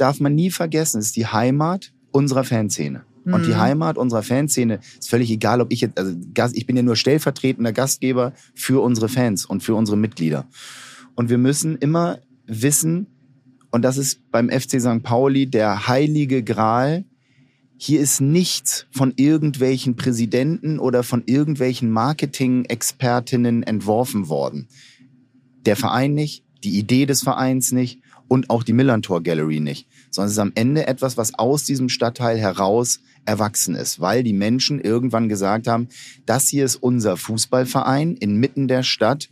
darf man nie vergessen, ist die Heimat unserer Fanszene. Und die Mhm. Heimat unserer Fanszene ist völlig egal, ob ich jetzt, also ich bin ja nur stellvertretender Gastgeber für unsere Fans und für unsere Mitglieder. Und wir müssen immer wissen, und das ist beim FC St. Pauli der heilige Gral, hier ist nichts von irgendwelchen Präsidenten oder von irgendwelchen Marketing-Expertinnen entworfen worden. Der Verein nicht, die Idee des Vereins nicht und auch die Millantor Gallery nicht, sondern es ist am Ende etwas, was aus diesem Stadtteil heraus erwachsen ist, weil die Menschen irgendwann gesagt haben, das hier ist unser Fußballverein inmitten der Stadt,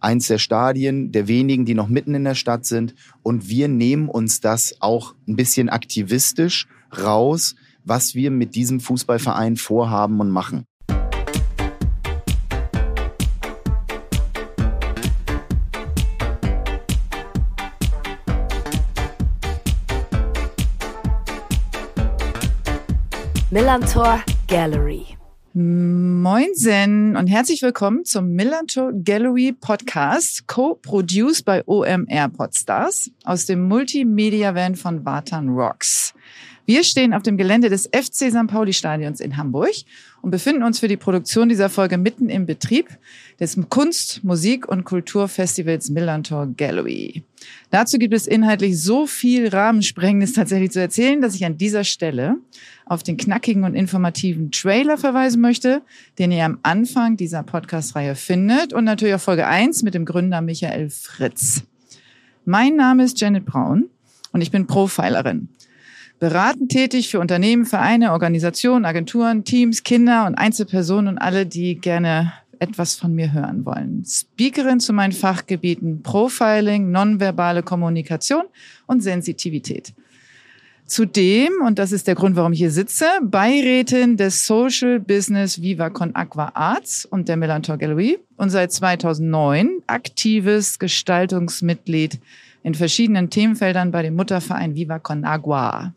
eins der Stadien, der wenigen, die noch mitten in der Stadt sind und wir nehmen uns das auch ein bisschen aktivistisch raus, was wir mit diesem Fußballverein vorhaben und machen. Millantor Gallery. Moinsen und herzlich willkommen zum Millantor Gallery Podcast, co-produced bei OMR Podstars aus dem Multimedia-Van von Vatan Rocks. Wir stehen auf dem Gelände des FC St. Pauli Stadions in Hamburg und befinden uns für die Produktion dieser Folge mitten im Betrieb des Kunst-, Musik- und Kulturfestivals Millantor Gallery. Dazu gibt es inhaltlich so viel Rahmensprengendes tatsächlich zu erzählen, dass ich an dieser Stelle auf den knackigen und informativen Trailer verweisen möchte, den ihr am Anfang dieser Podcast-Reihe findet und natürlich auch Folge 1 mit dem Gründer Michael Fritz. Mein Name ist Janet Braun und ich bin Profilerin. Beratend tätig für Unternehmen, Vereine, Organisationen, Agenturen, Teams, Kinder und Einzelpersonen und alle, die gerne etwas von mir hören wollen. Speakerin zu meinen Fachgebieten Profiling, nonverbale Kommunikation und Sensitivität. Zudem, und das ist der Grund, warum ich hier sitze, Beirätin des Social Business Viva Con Aqua Arts und der Melantor Gallery und seit 2009 aktives Gestaltungsmitglied in verschiedenen Themenfeldern bei dem Mutterverein Viva Con Agua.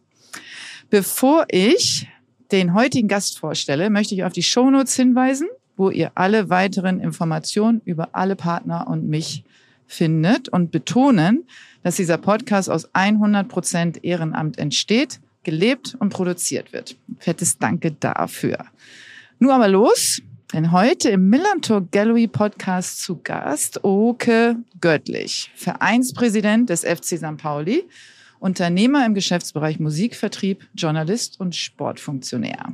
Bevor ich den heutigen Gast vorstelle, möchte ich auf die Shownotes hinweisen, wo ihr alle weiteren Informationen über alle Partner und mich findet und betonen, dass dieser Podcast aus 100 Prozent Ehrenamt entsteht, gelebt und produziert wird. Fettes Danke dafür. Nur aber los, denn heute im Millantor Gallery Podcast zu Gast Oke Göttlich, Vereinspräsident des FC St. Pauli, Unternehmer im Geschäftsbereich Musikvertrieb, Journalist und Sportfunktionär.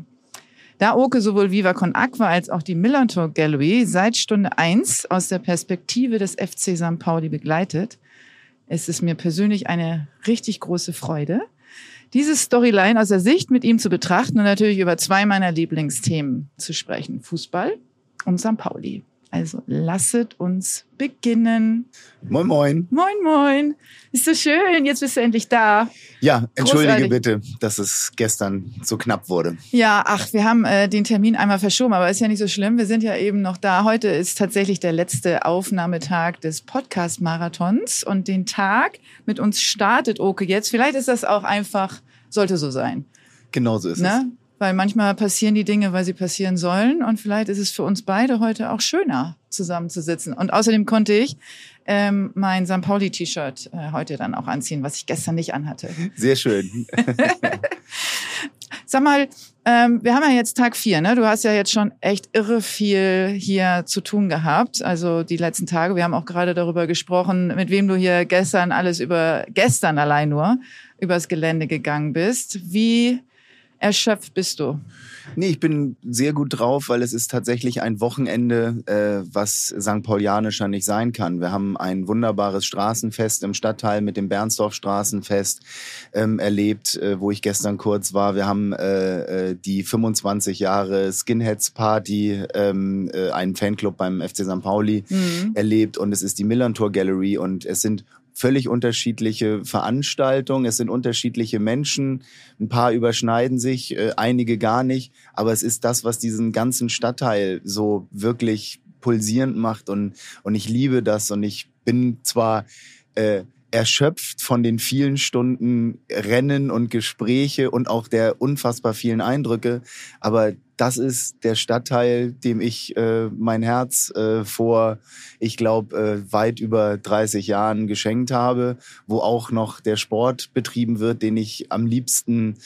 Da Oke sowohl Viva Con Aqua als auch die Millantor Gallery seit Stunde eins aus der Perspektive des FC St. Pauli begleitet, ist es mir persönlich eine richtig große Freude, diese Storyline aus der Sicht mit ihm zu betrachten und natürlich über zwei meiner Lieblingsthemen zu sprechen. Fußball und St. Pauli. Also lasset uns beginnen. Moin, moin. Moin, moin. Ist so schön. Jetzt bist du endlich da. Ja, entschuldige Großartig. bitte, dass es gestern so knapp wurde. Ja, ach, wir haben äh, den Termin einmal verschoben, aber ist ja nicht so schlimm. Wir sind ja eben noch da. Heute ist tatsächlich der letzte Aufnahmetag des Podcast-Marathons und den Tag mit uns startet Oke jetzt. Vielleicht ist das auch einfach, sollte so sein. Genau so ist Ne? Weil manchmal passieren die Dinge, weil sie passieren sollen. Und vielleicht ist es für uns beide heute auch schöner, zusammenzusitzen. Und außerdem konnte ich ähm, mein St. Pauli-T-Shirt äh, heute dann auch anziehen, was ich gestern nicht anhatte. Sehr schön. Sag mal, ähm, wir haben ja jetzt Tag vier, ne? Du hast ja jetzt schon echt irre viel hier zu tun gehabt. Also die letzten Tage. Wir haben auch gerade darüber gesprochen, mit wem du hier gestern alles über, gestern allein nur, übers Gelände gegangen bist. Wie erschöpft bist du? Nee, ich bin sehr gut drauf, weil es ist tatsächlich ein Wochenende, äh, was St. Paulianischer nicht sein kann. Wir haben ein wunderbares Straßenfest im Stadtteil mit dem Bernsdorf Straßenfest ähm, erlebt, äh, wo ich gestern kurz war. Wir haben äh, äh, die 25 Jahre Skinheads Party, ähm, äh, einen Fanclub beim FC St. Pauli Mhm. erlebt und es ist die Millantor Gallery und es sind völlig unterschiedliche Veranstaltungen, es sind unterschiedliche Menschen, ein paar überschneiden sich, äh, einige gar nicht, aber es ist das, was diesen ganzen Stadtteil so wirklich pulsierend macht. Und, und ich liebe das. Und ich bin zwar äh, erschöpft von den vielen Stunden Rennen und Gespräche und auch der unfassbar vielen Eindrücke. Aber das ist der Stadtteil, dem ich äh, mein Herz äh, vor, ich glaube, äh, weit über 30 Jahren geschenkt habe, wo auch noch der Sport betrieben wird, den ich am liebsten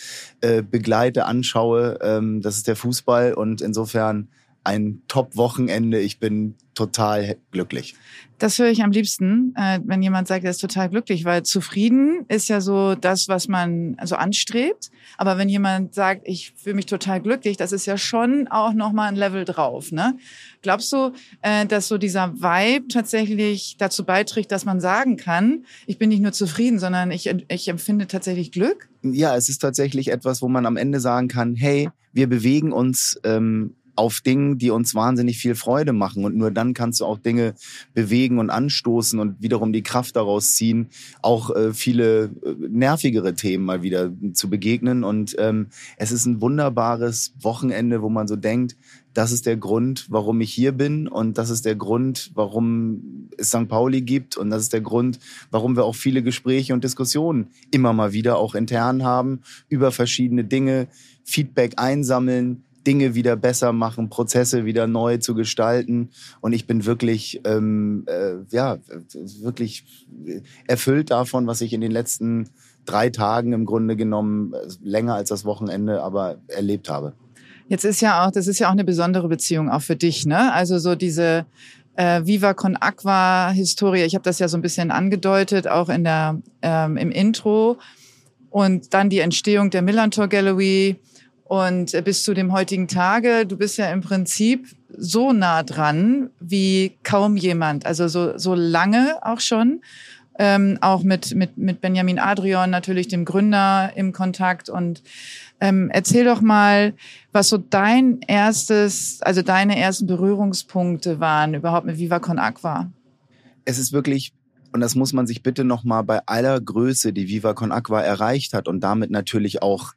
äh, begleite, anschaue. Ähm, das ist der Fußball und insofern ein Top-Wochenende. Ich bin total glücklich. Das höre ich am liebsten, äh, wenn jemand sagt, er ist total glücklich, weil zufrieden ist ja so das, was man so anstrebt. Aber wenn jemand sagt, ich fühle mich total glücklich, das ist ja schon auch nochmal ein Level drauf. Ne? Glaubst du, äh, dass so dieser Vibe tatsächlich dazu beiträgt, dass man sagen kann, ich bin nicht nur zufrieden, sondern ich, ich empfinde tatsächlich Glück? Ja, es ist tatsächlich etwas, wo man am Ende sagen kann, hey, wir bewegen uns ähm, auf Dingen, die uns wahnsinnig viel Freude machen. Und nur dann kannst du auch Dinge bewegen und anstoßen und wiederum die Kraft daraus ziehen, auch äh, viele äh, nervigere Themen mal wieder zu begegnen. Und ähm, es ist ein wunderbares Wochenende, wo man so denkt, das ist der Grund, warum ich hier bin und das ist der Grund, warum es St. Pauli gibt und das ist der Grund, warum wir auch viele Gespräche und Diskussionen immer mal wieder auch intern haben über verschiedene Dinge, Feedback einsammeln, Dinge wieder besser machen, Prozesse wieder neu zu gestalten. Und ich bin wirklich, ähm, äh, ja, wirklich erfüllt davon, was ich in den letzten drei Tagen im Grunde genommen äh, länger als das Wochenende, aber erlebt habe. Jetzt ist ja auch, das ist ja auch eine besondere Beziehung auch für dich, ne? Also so diese äh, Viva con Aqua Historie. Ich habe das ja so ein bisschen angedeutet, auch in der ähm, im Intro. Und dann die Entstehung der Millantor Gallery und bis zu dem heutigen Tage, du bist ja im Prinzip so nah dran wie kaum jemand. Also so, so lange auch schon. Ähm, auch mit, mit, mit Benjamin Adrian, natürlich dem Gründer, im Kontakt. Und ähm, erzähl doch mal, was so dein erstes, also deine ersten Berührungspunkte waren überhaupt mit Viva Con Aqua. Es ist wirklich und das muss man sich bitte nochmal bei aller Größe, die Viva Con Aqua erreicht hat und damit natürlich auch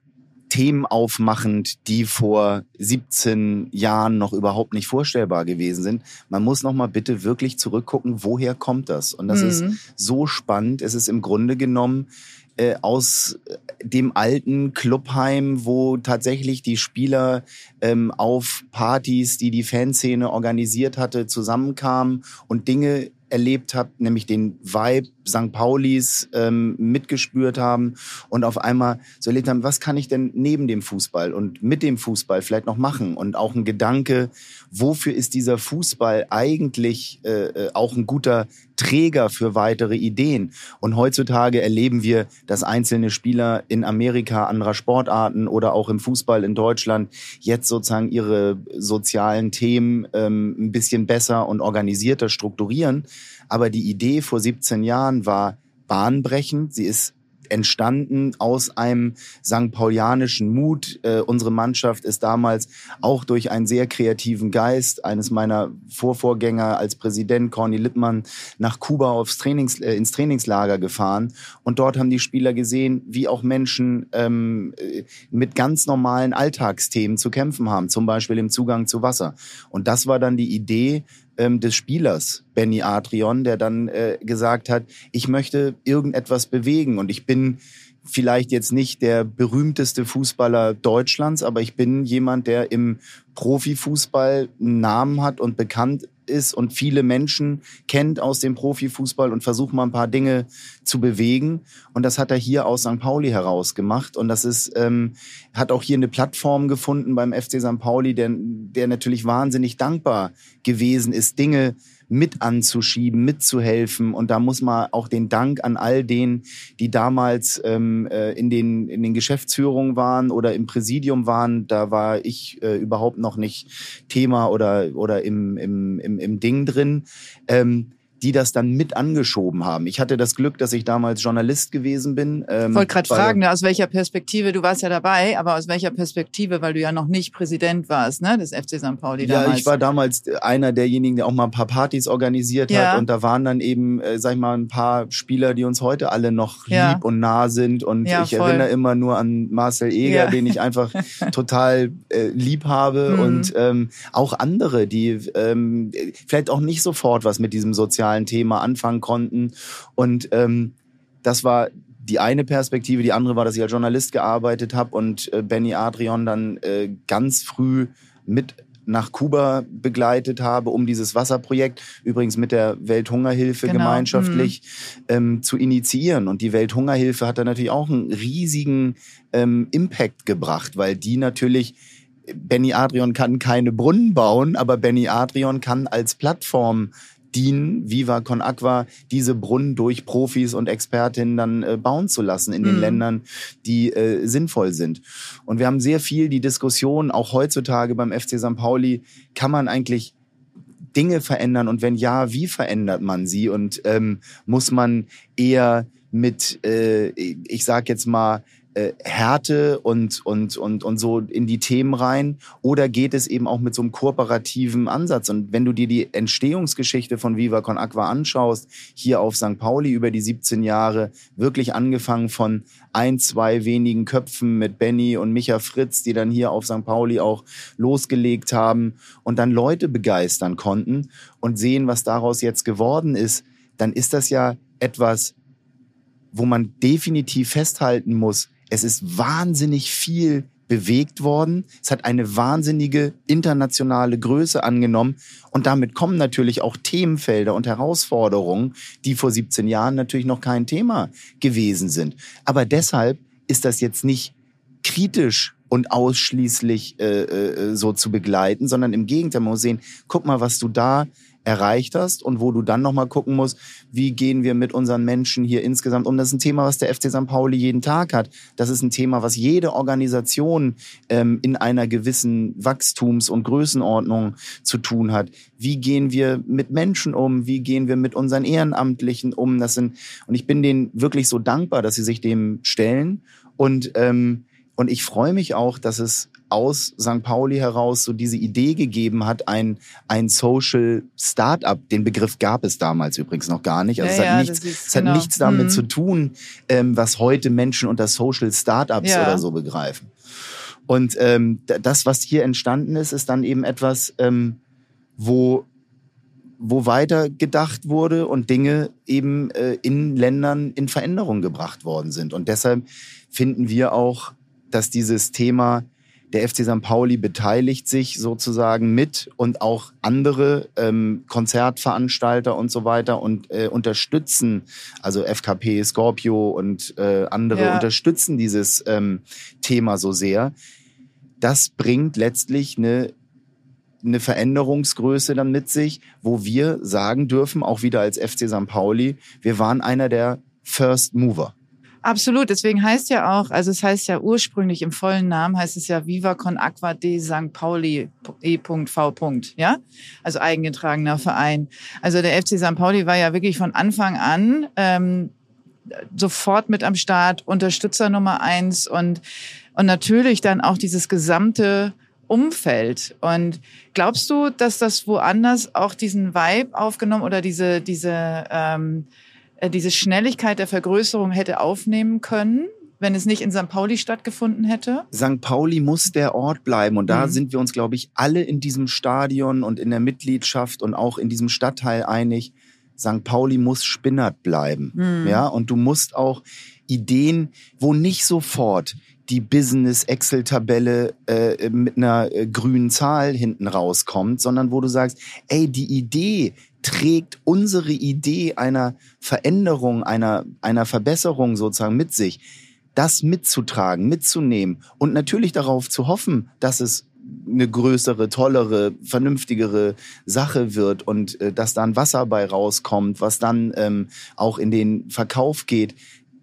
Themen aufmachend, die vor 17 Jahren noch überhaupt nicht vorstellbar gewesen sind. Man muss noch mal bitte wirklich zurückgucken, woher kommt das? Und das mhm. ist so spannend. Es ist im Grunde genommen äh, aus dem alten Clubheim, wo tatsächlich die Spieler ähm, auf Partys, die die Fanszene organisiert hatte, zusammenkamen und Dinge erlebt habe, nämlich den Vibe St. Paulis ähm, mitgespürt haben und auf einmal so erlebt haben, was kann ich denn neben dem Fußball und mit dem Fußball vielleicht noch machen und auch ein Gedanke, wofür ist dieser Fußball eigentlich äh, äh, auch ein guter Träger für weitere Ideen. Und heutzutage erleben wir, dass einzelne Spieler in Amerika anderer Sportarten oder auch im Fußball in Deutschland jetzt sozusagen ihre sozialen Themen ähm, ein bisschen besser und organisierter strukturieren. Aber die Idee vor 17 Jahren war bahnbrechend. Sie ist entstanden aus einem St. Paulianischen Mut. Äh, unsere Mannschaft ist damals auch durch einen sehr kreativen Geist eines meiner Vorvorgänger als Präsident, Corny Lippmann, nach Kuba aufs Trainings, äh, ins Trainingslager gefahren. Und dort haben die Spieler gesehen, wie auch Menschen ähm, äh, mit ganz normalen Alltagsthemen zu kämpfen haben, zum Beispiel im Zugang zu Wasser. Und das war dann die Idee, ähm, des Spielers, Benny Adrian, der dann äh, gesagt hat, ich möchte irgendetwas bewegen und ich bin vielleicht jetzt nicht der berühmteste Fußballer Deutschlands, aber ich bin jemand, der im Profifußball einen Namen hat und bekannt ist und viele Menschen kennt aus dem Profifußball und versucht mal ein paar Dinge zu bewegen. Und das hat er hier aus St. Pauli heraus gemacht. Und das ist, ähm, hat auch hier eine Plattform gefunden beim FC St. Pauli, der, der natürlich wahnsinnig dankbar gewesen ist, Dinge mit anzuschieben, mitzuhelfen. Und da muss man auch den Dank an all denen, die damals ähm, äh, in, den, in den Geschäftsführungen waren oder im Präsidium waren. Da war ich äh, überhaupt noch nicht Thema oder, oder im, im, im, im Ding drin. Ähm, die das dann mit angeschoben haben. Ich hatte das Glück, dass ich damals Journalist gewesen bin. Ähm, wollte gerade fragen, ne, aus welcher Perspektive, du warst ja dabei, aber aus welcher Perspektive, weil du ja noch nicht Präsident warst, ne, des FC St. Pauli damals. Ja, ich war damals einer derjenigen, der auch mal ein paar Partys organisiert ja. hat und da waren dann eben, äh, sag ich mal, ein paar Spieler, die uns heute alle noch ja. lieb und nah sind und ich voll. erinnere immer nur an Marcel Eger, den ich einfach total äh, lieb habe mhm. und ähm, auch andere, die ähm, vielleicht auch nicht sofort was mit diesem sozialen Thema anfangen konnten. Und ähm, das war die eine Perspektive, die andere war, dass ich als Journalist gearbeitet habe und äh, Benny Adrian dann äh, ganz früh mit nach Kuba begleitet habe, um dieses Wasserprojekt übrigens mit der Welthungerhilfe Genau, gemeinschaftlich ähm, zu initiieren. Und die Welthungerhilfe hat da natürlich auch einen riesigen ähm, Impact gebracht, weil die natürlich Benny Adrian kann keine Brunnen bauen, aber Benny Adrian kann als Plattform dienen, Viva Con Aqua, diese Brunnen durch Profis und Expertinnen dann äh, bauen zu lassen in den Mhm. Ländern, die äh, sinnvoll sind. Und wir haben sehr viel die Diskussion, auch heutzutage beim FC St. Pauli, kann man eigentlich Dinge verändern und wenn ja, wie verändert man sie und ähm, muss man eher mit, äh, ich sag jetzt mal, äh, Härte und, und, und, und so in die Themen rein oder geht es eben auch mit so einem kooperativen Ansatz? Und wenn du dir die Entstehungsgeschichte von Viva Con Aqua anschaust, hier auf St. Pauli über die 17 Jahre, wirklich angefangen von ein, zwei wenigen Köpfen mit Benny und Micha Fritz, die dann hier auf St. Pauli auch losgelegt haben und dann Leute begeistern konnten und sehen, was daraus jetzt geworden ist, dann ist das ja etwas, wo man definitiv festhalten muss, es ist wahnsinnig viel bewegt worden. Es hat eine wahnsinnige internationale Größe angenommen. Und damit kommen natürlich auch Themenfelder und Herausforderungen, die vor 17 Jahren natürlich noch kein Thema gewesen sind. Aber deshalb ist das jetzt nicht kritisch und ausschließlich äh, äh, so zu begleiten, sondern im Gegenteil, man muss sehen, guck mal, was du da erreicht hast und wo du dann nochmal gucken musst, wie gehen wir mit unseren Menschen hier insgesamt um. Das ist ein Thema, was der FC St. Pauli jeden Tag hat. Das ist ein Thema, was jede Organisation ähm, in einer gewissen Wachstums- und Größenordnung zu tun hat. Wie gehen wir mit Menschen um? Wie gehen wir mit unseren Ehrenamtlichen um? Das sind, und ich bin denen wirklich so dankbar, dass sie sich dem stellen und ähm, und ich freue mich auch, dass es aus St. Pauli heraus so diese Idee gegeben hat, ein, ein Social Startup. Den Begriff gab es damals übrigens noch gar nicht. Also Ja, es ja, hat nichts, das ist- es hat genau. nichts damit Mhm. zu tun, ähm, was heute Menschen unter Social Startups Ja. oder so begreifen. Und ähm, das, was hier entstanden ist, ist dann eben etwas, ähm, wo wo weiter gedacht wurde und Dinge eben äh, in Ländern in Veränderung gebracht worden sind. Und deshalb finden wir auch, dass dieses Thema der FC St. Pauli beteiligt sich sozusagen mit und auch andere ähm, Konzertveranstalter und so weiter und äh, unterstützen, also FKP, Scorpio und äh, andere Ja. unterstützen dieses ähm, Thema so sehr. Das bringt letztlich eine eine Veränderungsgröße dann mit sich, wo wir sagen dürfen, auch wieder als FC St. Pauli, wir waren einer der First Mover. Absolut, deswegen heißt ja auch, also es heißt ja ursprünglich im vollen Namen heißt es ja Viva con Aqua de St. Pauli E.V. ja? Also eigengetragener Verein. Also der FC St. Pauli war ja wirklich von Anfang an ähm, sofort mit am Start, Unterstützer Nummer eins und, und natürlich dann auch dieses gesamte Umfeld. Und glaubst du, dass das woanders auch diesen Vibe aufgenommen oder diese, diese, ähm, äh, diese Schnelligkeit der Vergrößerung hätte aufnehmen können, wenn es nicht in St. Pauli stattgefunden hätte? St. Pauli muss der Ort bleiben. Und da Mhm. sind wir uns, glaube ich, alle in diesem Stadion und in der Mitgliedschaft und auch in diesem Stadtteil einig. St. Pauli muss spinnert bleiben. Mhm. Ja, und du musst auch Ideen, wo nicht sofort die Business-Excel-Tabelle äh, mit einer äh, grünen Zahl hinten rauskommt, sondern wo du sagst, ey, die Idee trägt unsere Idee einer Veränderung, einer, einer Verbesserung sozusagen mit sich, das mitzutragen, mitzunehmen und natürlich darauf zu hoffen, dass es eine größere, tollere, vernünftigere Sache wird und äh, dass dann Wasser bei rauskommt, was dann ähm, auch in den Verkauf geht.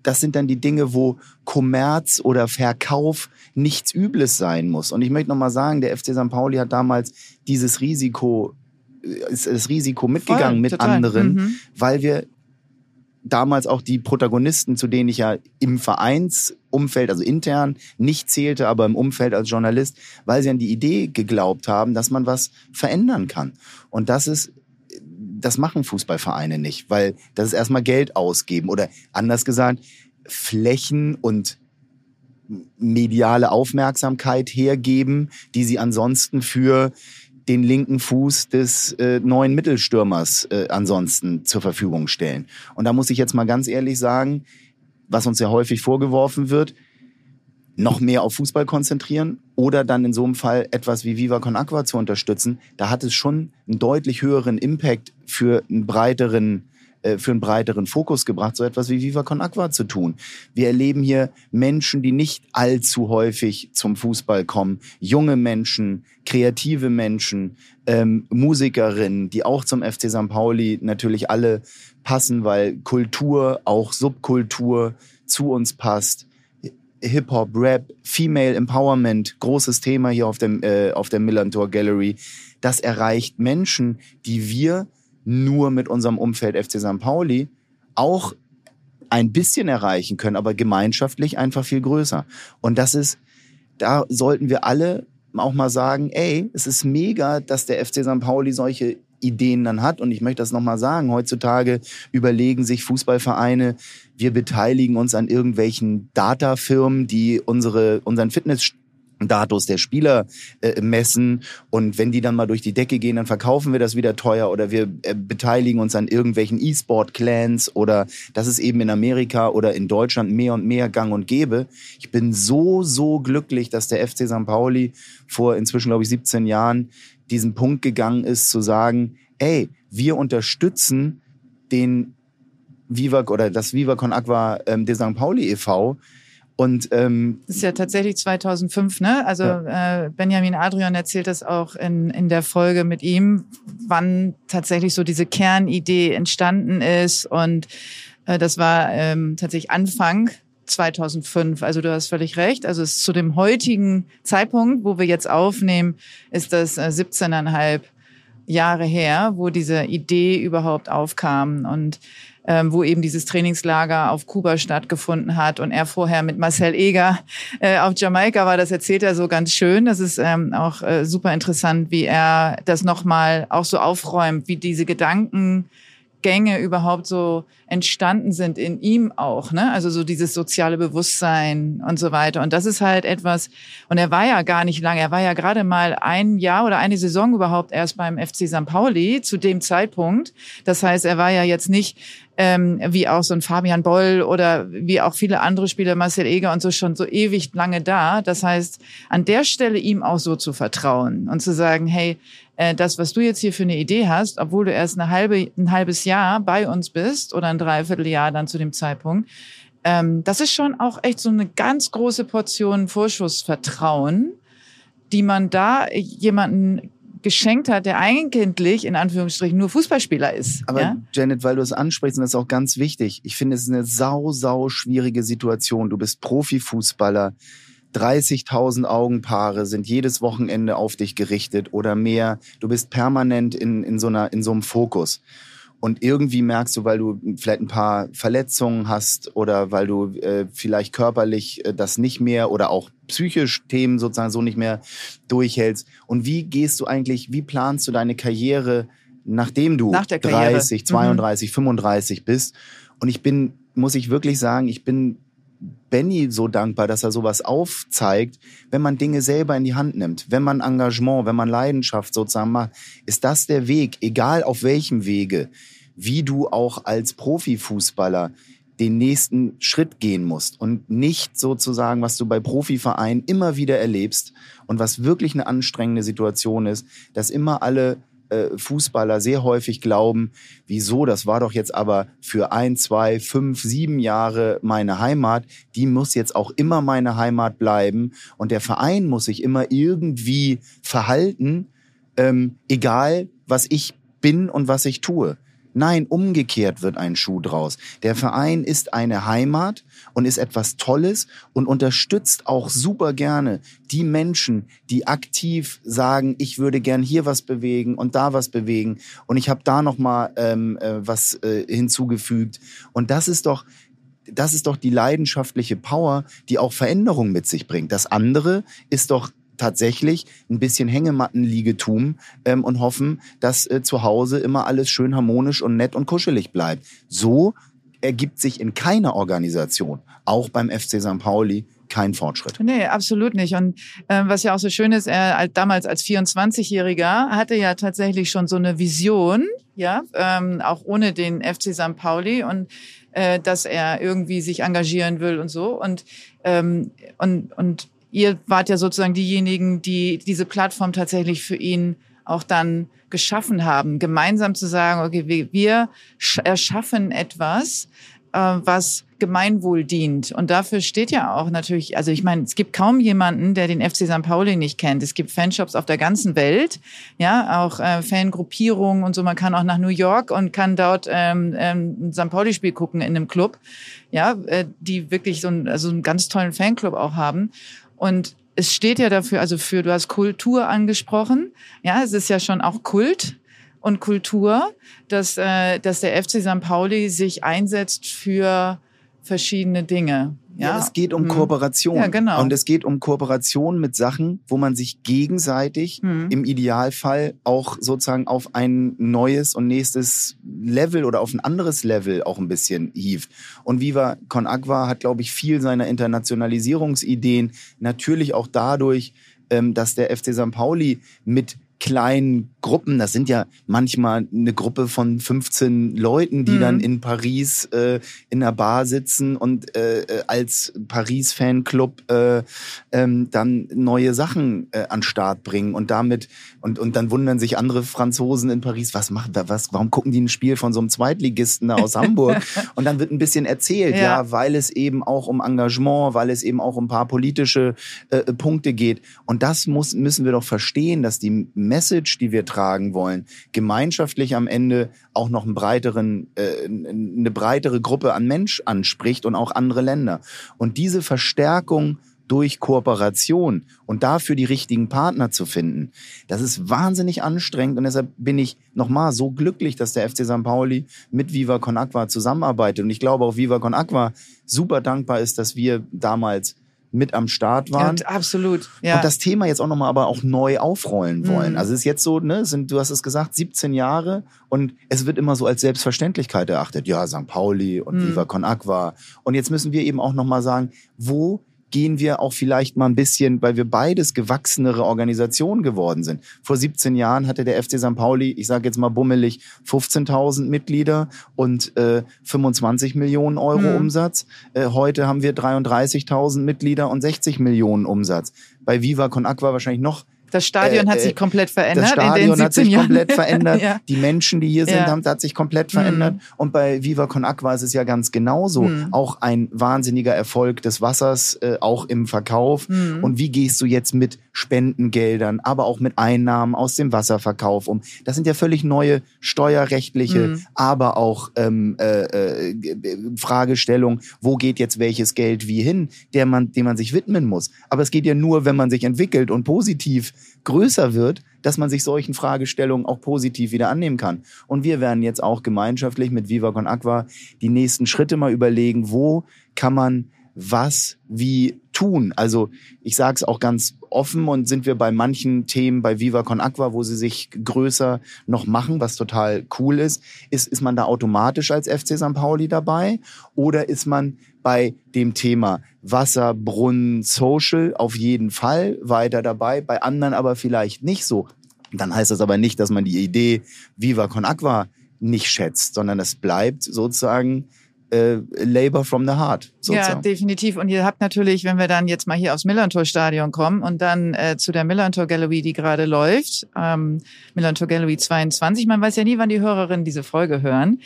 Das sind dann die Dinge, wo Kommerz oder Verkauf nichts Übles sein muss. Und ich möchte nochmal sagen, der FC St. Pauli hat damals dieses Risiko, ist das Risiko mitgegangen Voll, mit total. anderen, Mhm. weil wir damals auch die Protagonisten, zu denen ich ja im Vereinsumfeld, also intern, nicht zählte, aber im Umfeld als Journalist, weil sie an die Idee geglaubt haben, dass man was verändern kann. Und das ist, das machen Fußballvereine nicht, weil das ist erstmal Geld ausgeben oder anders gesagt, Flächen und mediale Aufmerksamkeit hergeben, die sie ansonsten für den linken Fuß des äh, neuen Mittelstürmers äh, ansonsten zur Verfügung stellen. Und da muss ich jetzt mal ganz ehrlich sagen, was uns ja häufig vorgeworfen wird, noch mehr auf Fußball konzentrieren oder dann in so einem Fall etwas wie Viva Con Aqua zu unterstützen, da hat es schon einen deutlich höheren Impact für einen breiteren äh, für einen breiteren Fokus gebracht, so etwas wie Viva Con Aqua zu tun. Wir erleben hier Menschen, die nicht allzu häufig zum Fußball kommen, junge Menschen, kreative Menschen, ähm, Musikerinnen, die auch zum FC St. Pauli natürlich alle passen, weil Kultur, auch Subkultur zu uns passt. Hip-Hop, Rap, Female Empowerment, großes Thema hier auf dem, äh, auf der Millantor Gallery. Das erreicht Menschen, die wir nur mit unserem Umfeld FC St. Pauli auch ein bisschen erreichen können, aber gemeinschaftlich einfach viel größer. Und das ist, da sollten wir alle auch mal sagen, ey, es ist mega, dass der FC St. Pauli solche Ideen dann hat. Und ich möchte das nochmal sagen, heutzutage überlegen sich Fußballvereine, wir beteiligen uns an irgendwelchen Datafirmen, die unsere, unseren Fitness Datus der Spieler äh, messen und wenn die dann mal durch die Decke gehen, dann verkaufen wir das wieder teuer oder wir äh, beteiligen uns an irgendwelchen E-Sport-Clans oder das ist eben in Amerika oder in Deutschland mehr und mehr gang und gäbe. Ich bin so, so glücklich, dass der FC St. Pauli vor inzwischen, glaube ich, 17 Jahren diesen Punkt gegangen ist, zu sagen, ey, wir unterstützen den Viva oder das Viva Con Aqua ähm, de St. Pauli e.V., und ähm, das ist ja tatsächlich 2005, ne? Also ja. äh, Benjamin Adrian erzählt das auch in, in der Folge mit ihm, wann tatsächlich so diese Kernidee entstanden ist. Und äh, das war ähm, tatsächlich Anfang 2005. Also du hast völlig recht. Also es ist zu dem heutigen Zeitpunkt, wo wir jetzt aufnehmen, ist das äh, 17,5 Jahre her, wo diese Idee überhaupt aufkam. Und ähm, wo eben dieses Trainingslager auf Kuba stattgefunden hat und er vorher mit Marcel Eger äh, auf Jamaika war. Das erzählt er so ganz schön. Das ist ähm, auch äh, super interessant, wie er das nochmal auch so aufräumt, wie diese Gedanken Gänge überhaupt so entstanden sind in ihm auch, ne? Also so dieses soziale Bewusstsein und so weiter. Und das ist halt etwas, und er war ja gar nicht lange, er war ja gerade mal ein Jahr oder eine Saison überhaupt erst beim FC St. Pauli zu dem Zeitpunkt. Das heißt, er war ja jetzt nicht ähm, wie auch so ein Fabian Boll oder wie auch viele andere Spieler, Marcel Eger und so schon so ewig lange da. Das heißt, an der Stelle ihm auch so zu vertrauen und zu sagen, hey, äh, das, was du jetzt hier für eine Idee hast, obwohl du erst eine halbe, ein halbes Jahr bei uns bist oder ein Dreivierteljahr dann zu dem Zeitpunkt, ähm, das ist schon auch echt so eine ganz große Portion Vorschussvertrauen, die man da jemanden geschenkt hat, der eigentlich in Anführungsstrichen nur Fußballspieler ist. Aber ja? Janet, weil du es ansprichst, und das ist auch ganz wichtig, ich finde, es ist eine sau, sau schwierige Situation. Du bist Profifußballer. 30.000 Augenpaare sind jedes Wochenende auf dich gerichtet oder mehr. Du bist permanent in, in, so, einer, in so einem Fokus. Und irgendwie merkst du, weil du vielleicht ein paar Verletzungen hast oder weil du äh, vielleicht körperlich äh, das nicht mehr oder auch psychisch Themen sozusagen so nicht mehr durchhältst. Und wie gehst du eigentlich, wie planst du deine Karriere, nachdem du Nach 30, 32, mhm. 35 bist? Und ich bin, muss ich wirklich sagen, ich bin Benny so dankbar, dass er sowas aufzeigt, wenn man Dinge selber in die Hand nimmt, wenn man Engagement, wenn man Leidenschaft sozusagen macht, ist das der Weg, egal auf welchem Wege, wie du auch als Profifußballer den nächsten Schritt gehen musst und nicht sozusagen, was du bei Profivereinen immer wieder erlebst und was wirklich eine anstrengende Situation ist, dass immer alle äh, Fußballer sehr häufig glauben, wieso, das war doch jetzt aber für ein, zwei, fünf, sieben Jahre meine Heimat, die muss jetzt auch immer meine Heimat bleiben und der Verein muss sich immer irgendwie verhalten, ähm, egal was ich bin und was ich tue. Nein, umgekehrt wird ein Schuh draus. Der Verein ist eine Heimat und ist etwas Tolles und unterstützt auch super gerne die Menschen, die aktiv sagen, ich würde gern hier was bewegen und da was bewegen und ich habe da noch mal ähm, äh, was äh, hinzugefügt. Und das ist doch das ist doch die leidenschaftliche Power, die auch Veränderung mit sich bringt. Das andere ist doch tatsächlich ein bisschen Hängemattenliegetum ähm, und hoffen, dass äh, zu Hause immer alles schön harmonisch und nett und kuschelig bleibt. So ergibt sich in keiner Organisation, auch beim FC St. Pauli, kein Fortschritt. Nee, absolut nicht. Und äh, was ja auch so schön ist, er damals als 24-Jähriger hatte ja tatsächlich schon so eine Vision ja, ähm, auch ohne den FC St. Pauli und äh, dass er irgendwie sich engagieren will und so und ähm, und und ihr wart ja sozusagen diejenigen, die diese Plattform tatsächlich für ihn auch dann geschaffen haben, gemeinsam zu sagen, okay, wir erschaffen etwas, äh, was Gemeinwohl dient. Und dafür steht ja auch natürlich, also ich meine, es gibt kaum jemanden, der den FC St. Pauli nicht kennt. Es gibt Fanshops auf der ganzen Welt, ja, auch äh, Fangruppierungen und so. Man kann auch nach New York und kann dort ähm, ähm, St. Pauli-Spiel gucken in einem Club, ja, äh, die wirklich so, ein, also einen ganz tollen Fanclub auch haben. Und es steht ja dafür, also für, du hast Kultur angesprochen. Ja, es ist ja schon auch Kult und Kultur, dass, äh, dass der FC St. Pauli sich einsetzt für verschiedene Dinge. Ja, ja es geht um hm. Kooperation. Ja, genau. Und es geht um Kooperation mit Sachen, wo man sich gegenseitig hm. im Idealfall auch sozusagen auf ein neues und nächstes Level oder auf ein anderes Level auch ein bisschen hieft. Und Viva Con Agua hat, glaube ich, viel seiner Internationalisierungsideen natürlich auch dadurch, ähm, dass der FC St. Pauli mit kleinen Gruppen, das sind ja manchmal eine Gruppe von 15 Leuten, die mhm. dann in Paris äh, in der Bar sitzen und äh, äh, als Paris-Fanclub äh, ähm, dann neue Sachen äh, an Start bringen und damit und und dann wundern sich andere Franzosen in Paris, was macht da was, warum gucken die ein Spiel von so einem Zweitligisten aus Hamburg? und dann wird ein bisschen erzählt, ja. ja. weil es eben auch um Engagement, weil es eben auch um ein paar politische äh, Punkte geht und das muss müssen wir doch verstehen, dass die Message, die wir tragen wollen, gemeinschaftlich am Ende auch noch einen breiteren, äh, eine breitere Gruppe an Mensch anspricht und auch andere Länder. Und diese Verstärkung durch Kooperation und dafür die richtigen Partner zu finden, das ist wahnsinnig anstrengend und deshalb bin ich nochmal so glücklich, dass der FC St. Pauli mit Viva Con Aqua zusammenarbeitet und ich glaube auch Viva Con Aqua super dankbar ist, dass wir damals mit am Start waren. Ja, absolut. Ja. Und das Thema jetzt auch nochmal aber auch neu aufrollen wollen. Mhm. Also es ist jetzt so, ne, sind, du hast es gesagt, 17 Jahre und es wird immer so als Selbstverständlichkeit erachtet. Ja, St. Pauli und mhm. Viva Con Aqua. Und jetzt müssen wir eben auch nochmal sagen, wo gehen wir auch vielleicht mal ein bisschen, weil wir beides gewachsenere Organisationen geworden sind. Vor 17 Jahren hatte der FC St. Pauli, ich sage jetzt mal bummelig, 15.000 Mitglieder und äh, 25 Millionen Euro mhm. Umsatz. Äh, heute haben wir 33.000 Mitglieder und 60 Millionen Umsatz. Bei Viva Con Aqua wahrscheinlich noch das Stadion äh, hat sich komplett verändert. Das Stadion hat sich Jahren. komplett verändert. ja. Die Menschen, die hier sind, ja. haben, hat sich komplett verändert. Mhm. Und bei Viva Con Aqua ist es ja ganz genauso. Mhm. Auch ein wahnsinniger Erfolg des Wassers, äh, auch im Verkauf. Mhm. Und wie gehst du jetzt mit Spendengeldern, aber auch mit Einnahmen aus dem Wasserverkauf um? Das sind ja völlig neue steuerrechtliche, mhm. aber auch ähm, äh, äh, Fragestellungen. Wo geht jetzt welches Geld wie hin, der man, dem man sich widmen muss? Aber es geht ja nur, wenn man sich entwickelt und positiv größer wird, dass man sich solchen Fragestellungen auch positiv wieder annehmen kann. Und wir werden jetzt auch gemeinschaftlich mit Viva Aqua die nächsten Schritte mal überlegen, wo kann man was wie tun. Also ich sage es auch ganz offen und sind wir bei manchen Themen bei Viva Con Aqua, wo sie sich größer noch machen, was total cool ist, ist, ist man da automatisch als FC St. Pauli dabei oder ist man bei dem Thema Wasser, Brunnen, Social auf jeden Fall weiter dabei, bei anderen aber vielleicht nicht so. Dann heißt das aber nicht, dass man die Idee Viva Con Aqua nicht schätzt, sondern es bleibt sozusagen äh, Labor from the Heart. Sozusagen. Ja, definitiv. Und ihr habt natürlich, wenn wir dann jetzt mal hier aufs Millantor-Stadion kommen und dann äh, zu der Millantor Gallery, die gerade läuft, ähm, Millantor Gallery 22. Man weiß ja nie, wann die Hörerinnen diese Folge hören.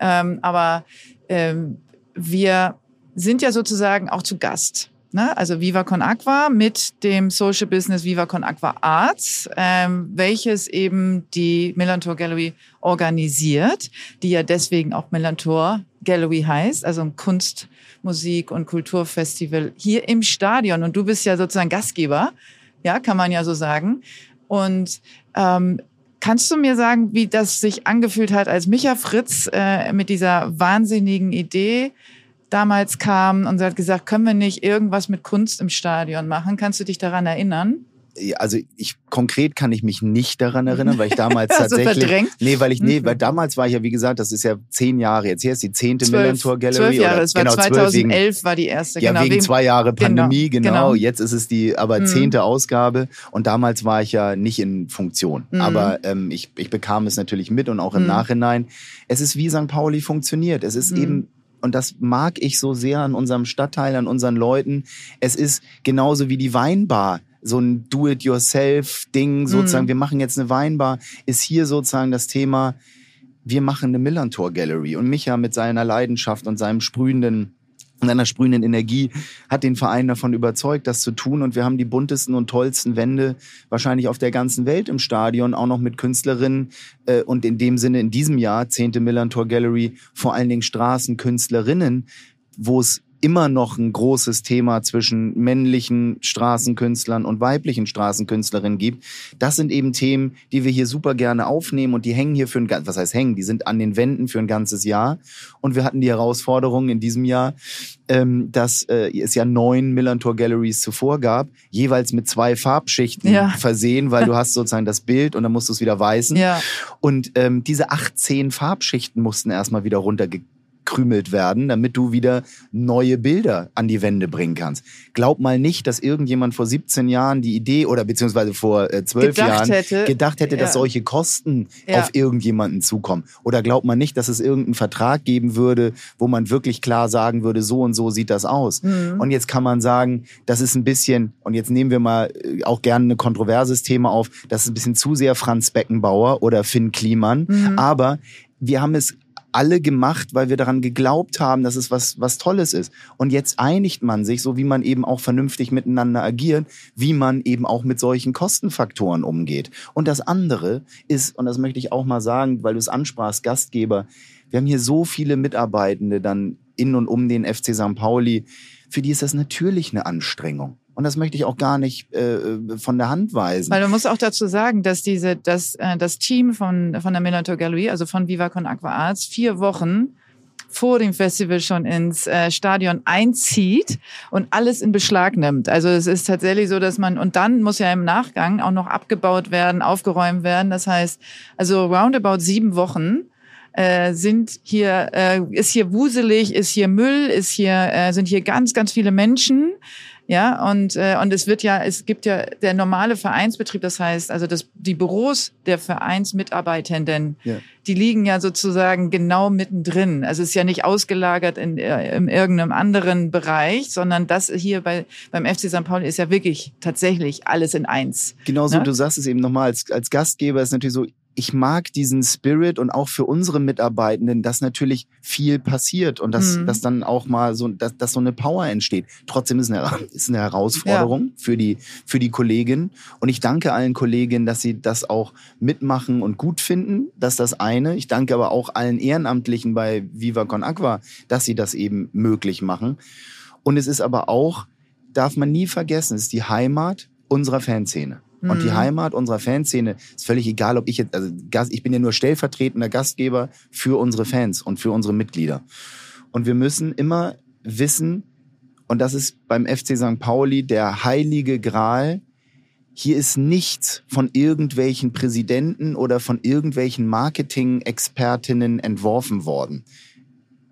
Ähm, aber ähm, wir sind ja sozusagen auch zu Gast. Ne? Also Viva Con Aqua mit dem Social Business Viva Con Aqua Arts, ähm, welches eben die Millantor Gallery organisiert, die ja deswegen auch Millantor Gallery heißt, also ein Kunst, Musik und Kulturfestival hier im Stadion. Und du bist ja sozusagen Gastgeber, ja, kann man ja so sagen. Und ähm, Kannst du mir sagen, wie das sich angefühlt hat, als Micha Fritz äh, mit dieser wahnsinnigen Idee damals kam und hat gesagt, können wir nicht irgendwas mit Kunst im Stadion machen? Kannst du dich daran erinnern? also ich konkret kann ich mich nicht daran erinnern, weil ich damals Also tatsächlich. verdrängt? Nee, weil ich, nee, Mhm. weil damals war ich ja, wie gesagt, das ist ja zehn Jahre jetzt her, ist die zehnte Millantor Gallery. zwölf Jahre, oder, es war genau, zwölf 2011 wegen, war die erste. ja, genau, wegen zwei Jahre Pandemie, genau, genau. Jetzt ist es die aber Mhm. zehnte Ausgabe und damals war ich ja nicht in Funktion. Mhm. Aber ähm, ich, ich bekam es natürlich mit und auch im Mhm. Nachhinein. Es ist wie St. Pauli funktioniert. Es ist Mhm. eben und das mag ich so sehr an unserem Stadtteil, an unseren Leuten. Es ist genauso wie die Weinbar. So ein Do-it-yourself-Ding, sozusagen. Mhm. Wir machen jetzt eine Weinbar, ist hier sozusagen das Thema, wir machen eine Millantor Gallery. Und Micha mit seiner Leidenschaft und seinem sprühenden und seiner sprühenden Energie hat den Verein davon überzeugt, das zu tun. Und wir haben die buntesten und tollsten Wände wahrscheinlich auf der ganzen Welt im Stadion, auch noch mit Künstlerinnen. Äh, und in dem Sinne in diesem Jahr, 10. Millantor Gallery, vor allen Dingen Straßenkünstlerinnen, wo es immer noch ein großes Thema zwischen männlichen Straßenkünstlern und weiblichen Straßenkünstlerinnen gibt. Das sind eben Themen, die wir hier super gerne aufnehmen und die hängen hier für ein ganz, was heißt hängen, die sind an den Wänden für ein ganzes Jahr. Und wir hatten die Herausforderung in diesem Jahr, ähm, dass äh, es ja neun Millantor Galleries zuvor gab, jeweils mit zwei Farbschichten Ja. versehen, weil du hast sozusagen das Bild und dann musst du es wieder weißen. Ja, Und ähm, diese 18 Farbschichten mussten erstmal wieder runtergekrümelt werden, damit du wieder neue Bilder an die Wände bringen kannst. Glaub mal nicht, dass irgendjemand vor 17 Jahren die Idee oder beziehungsweise vor äh, 12 Gedacht Jahren hätte, gedacht hätte, dass ja. solche Kosten Ja. auf irgendjemanden zukommen. Oder glaubt man nicht, dass es irgendeinen Vertrag geben würde, wo man wirklich klar sagen würde, so und so sieht das aus. Mhm. Und jetzt kann man sagen, das ist ein bisschen, und jetzt nehmen wir mal äh, auch gerne ein kontroverses Thema auf, das ist ein bisschen zu sehr Franz Beckenbauer oder Finn Kliman. Mhm. Aber wir haben es alle gemacht, weil wir daran geglaubt haben, dass es was, was Tolles ist. Und jetzt einigt man sich, so wie man eben auch vernünftig miteinander agiert, wie man eben auch mit solchen Kostenfaktoren umgeht. Und das andere ist, und das möchte ich auch mal sagen, weil du es ansprachst, Gastgeber, wir haben hier so viele Mitarbeitende dann in und um den FC St. Pauli, für die ist das natürlich eine Anstrengung. Und das möchte ich auch gar nicht äh, von der Hand weisen. Weil man muss auch dazu sagen, dass diese, dass, äh, das Team von, von der Millantor Gallery, also von Viva Con Aqua Arts, vier Wochen vor dem Festival schon ins äh, Stadion einzieht und alles in Beschlag nimmt. Also es ist tatsächlich so, dass man, und dann muss ja im Nachgang auch noch abgebaut werden, aufgeräumt werden. Das heißt, also roundabout sieben Wochen äh, sind hier, äh, ist hier wuselig, ist hier Müll, ist hier, äh, sind hier ganz, ganz viele Menschen. Ja, und, äh, und es wird ja, es gibt ja der normale Vereinsbetrieb, das heißt, also das, die Büros der Vereinsmitarbeitenden, Ja. die liegen ja sozusagen genau mittendrin. Also es ist ja nicht ausgelagert in, äh, in irgendeinem anderen Bereich, sondern das hier bei, beim FC St. Pauli ist ja wirklich tatsächlich alles in eins. Genauso, Ne? du sagst es eben nochmal, als, als Gastgeber ist natürlich so, ich mag diesen Spirit und auch für unsere Mitarbeitenden, dass natürlich viel passiert und dass, Mhm. dass dann auch mal so, dass, dass so eine Power entsteht. Trotzdem ist eine, ist eine Herausforderung für die, für die Kolleginnen. Und ich danke allen Kolleginnen, dass sie das auch mitmachen und gut finden. Das ist das eine. Ich danke aber auch allen Ehrenamtlichen bei Viva Con Aqua, dass sie das eben möglich machen. Und es ist aber auch, darf man nie vergessen, es ist die Heimat unserer Fanszene. Und die Mhm. Heimat unserer Fanszene ist völlig egal, ob ich jetzt, also Gast, ich bin ja nur stellvertretender Gastgeber für unsere Fans und für unsere Mitglieder. Und wir müssen immer wissen, und das ist beim FC St. Pauli der heilige Gral, hier ist nichts von irgendwelchen Präsidenten oder von irgendwelchen Marketing-Expertinnen entworfen worden.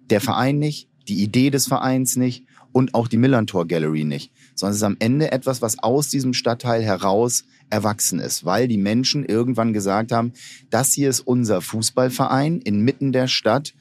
Der Verein nicht, die Idee des Vereins nicht und auch die Millantor Gallery nicht, sondern es ist am Ende etwas, was aus diesem Stadtteil heraus erwachsen ist, weil die Menschen irgendwann gesagt haben, das hier ist unser Fußballverein inmitten der Stadt,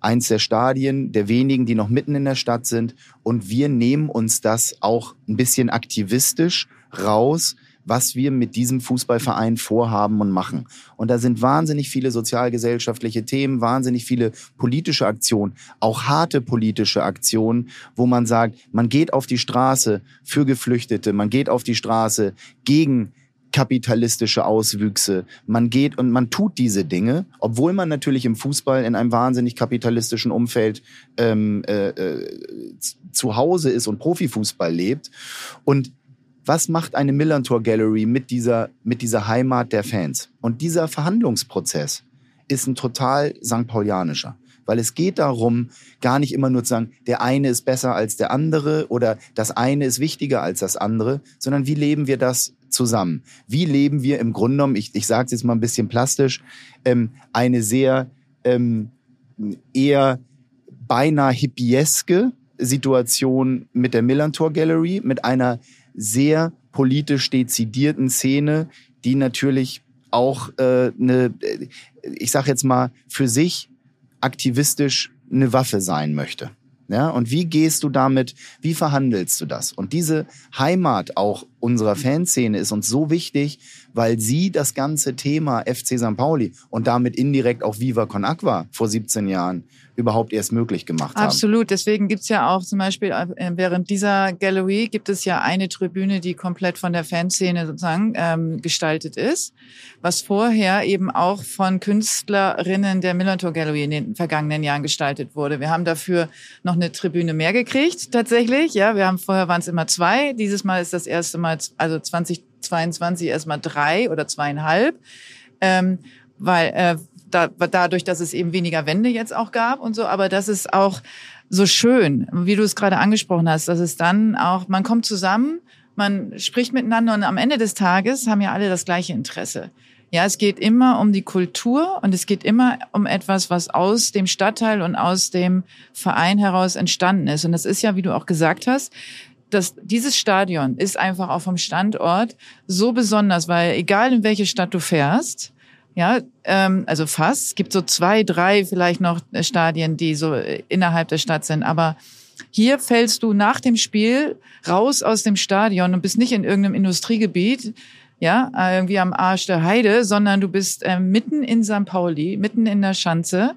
eins der Stadien, der wenigen, die noch mitten in der Stadt sind. Und wir nehmen uns das auch ein bisschen aktivistisch raus, was wir mit diesem Fußballverein vorhaben und machen. Und da sind wahnsinnig viele sozialgesellschaftliche Themen, wahnsinnig viele politische Aktionen, auch harte politische Aktionen, wo man sagt, man geht auf die Straße für Geflüchtete, man geht auf die Straße gegen kapitalistische Auswüchse. Man geht und man tut diese Dinge, obwohl man natürlich im Fußball in einem wahnsinnig kapitalistischen Umfeld ähm, äh, äh, zu Hause ist und Profifußball lebt. Und was macht eine Millantor Gallery mit dieser, mit dieser Heimat der Fans? Und dieser Verhandlungsprozess ist ein total St. Paulianischer. Weil es geht darum, gar nicht immer nur zu sagen, der eine ist besser als der andere oder das eine ist wichtiger als das andere, sondern wie leben wir das zusammen? Wie leben wir im Grunde genommen, ich, ich sage es jetzt mal ein bisschen plastisch, ähm, eine sehr ähm, eher beinahe hippieske Situation mit der Millantor Gallery, mit einer sehr politisch dezidierten Szene, die natürlich auch äh, eine, ich sage jetzt mal, für sich aktivistisch eine Waffe sein möchte. Ja, und wie gehst du damit, wie verhandelst du das? Und diese Heimat auch unserer Fanszene ist uns so wichtig, weil sie das ganze Thema FC St. Pauli und damit indirekt auch Viva Con Aqua vor 17 Jahren überhaupt erst möglich gemacht haben. Absolut. Deswegen gibt's ja auch zum Beispiel äh, während dieser Gallery gibt es ja eine Tribüne, die komplett von der Fanszene sozusagen ähm, gestaltet ist, was vorher eben auch von Künstlerinnen der Millantor Gallery in den vergangenen Jahren gestaltet wurde. Wir haben dafür noch eine Tribüne mehr gekriegt, tatsächlich. Ja, wir haben vorher waren es immer zwei. Dieses Mal ist das erste Mal, also 2022 erstmal drei oder zweieinhalb. Ähm, weil äh, da, dadurch, dass es eben weniger Wände jetzt auch gab und so, aber das ist auch so schön, wie du es gerade angesprochen hast, dass es dann auch, man kommt zusammen, man spricht miteinander und am Ende des Tages haben ja alle das gleiche Interesse. Ja, es geht immer um die Kultur und es geht immer um etwas, was aus dem Stadtteil und aus dem Verein heraus entstanden ist. Und das ist ja, wie du auch gesagt hast, dass dieses Stadion ist einfach auch vom Standort so besonders, weil egal in welche Stadt du fährst, ja, ähm, also fast. Es gibt so zwei, drei vielleicht noch Stadien, die so innerhalb der Stadt sind. Aber hier fällst du nach dem Spiel raus aus dem Stadion und bist nicht in irgendeinem Industriegebiet, ja, irgendwie am Arsch der Heide, sondern du bist äh, mitten in St. Pauli, mitten in der Schanze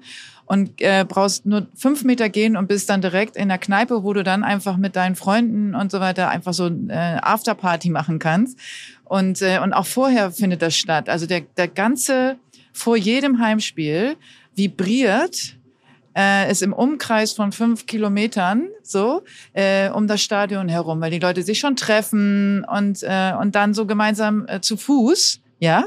und äh, brauchst nur fünf Meter gehen und bist dann direkt in der Kneipe, wo du dann einfach mit deinen Freunden und so weiter einfach so äh, Afterparty machen kannst. Und, äh, und auch vorher findet das statt. Also der, der ganze, vor jedem Heimspiel vibriert äh, es im Umkreis von fünf Kilometern so äh, um das Stadion herum, weil die Leute sich schon treffen und äh, und dann so gemeinsam äh, zu Fuß, ja,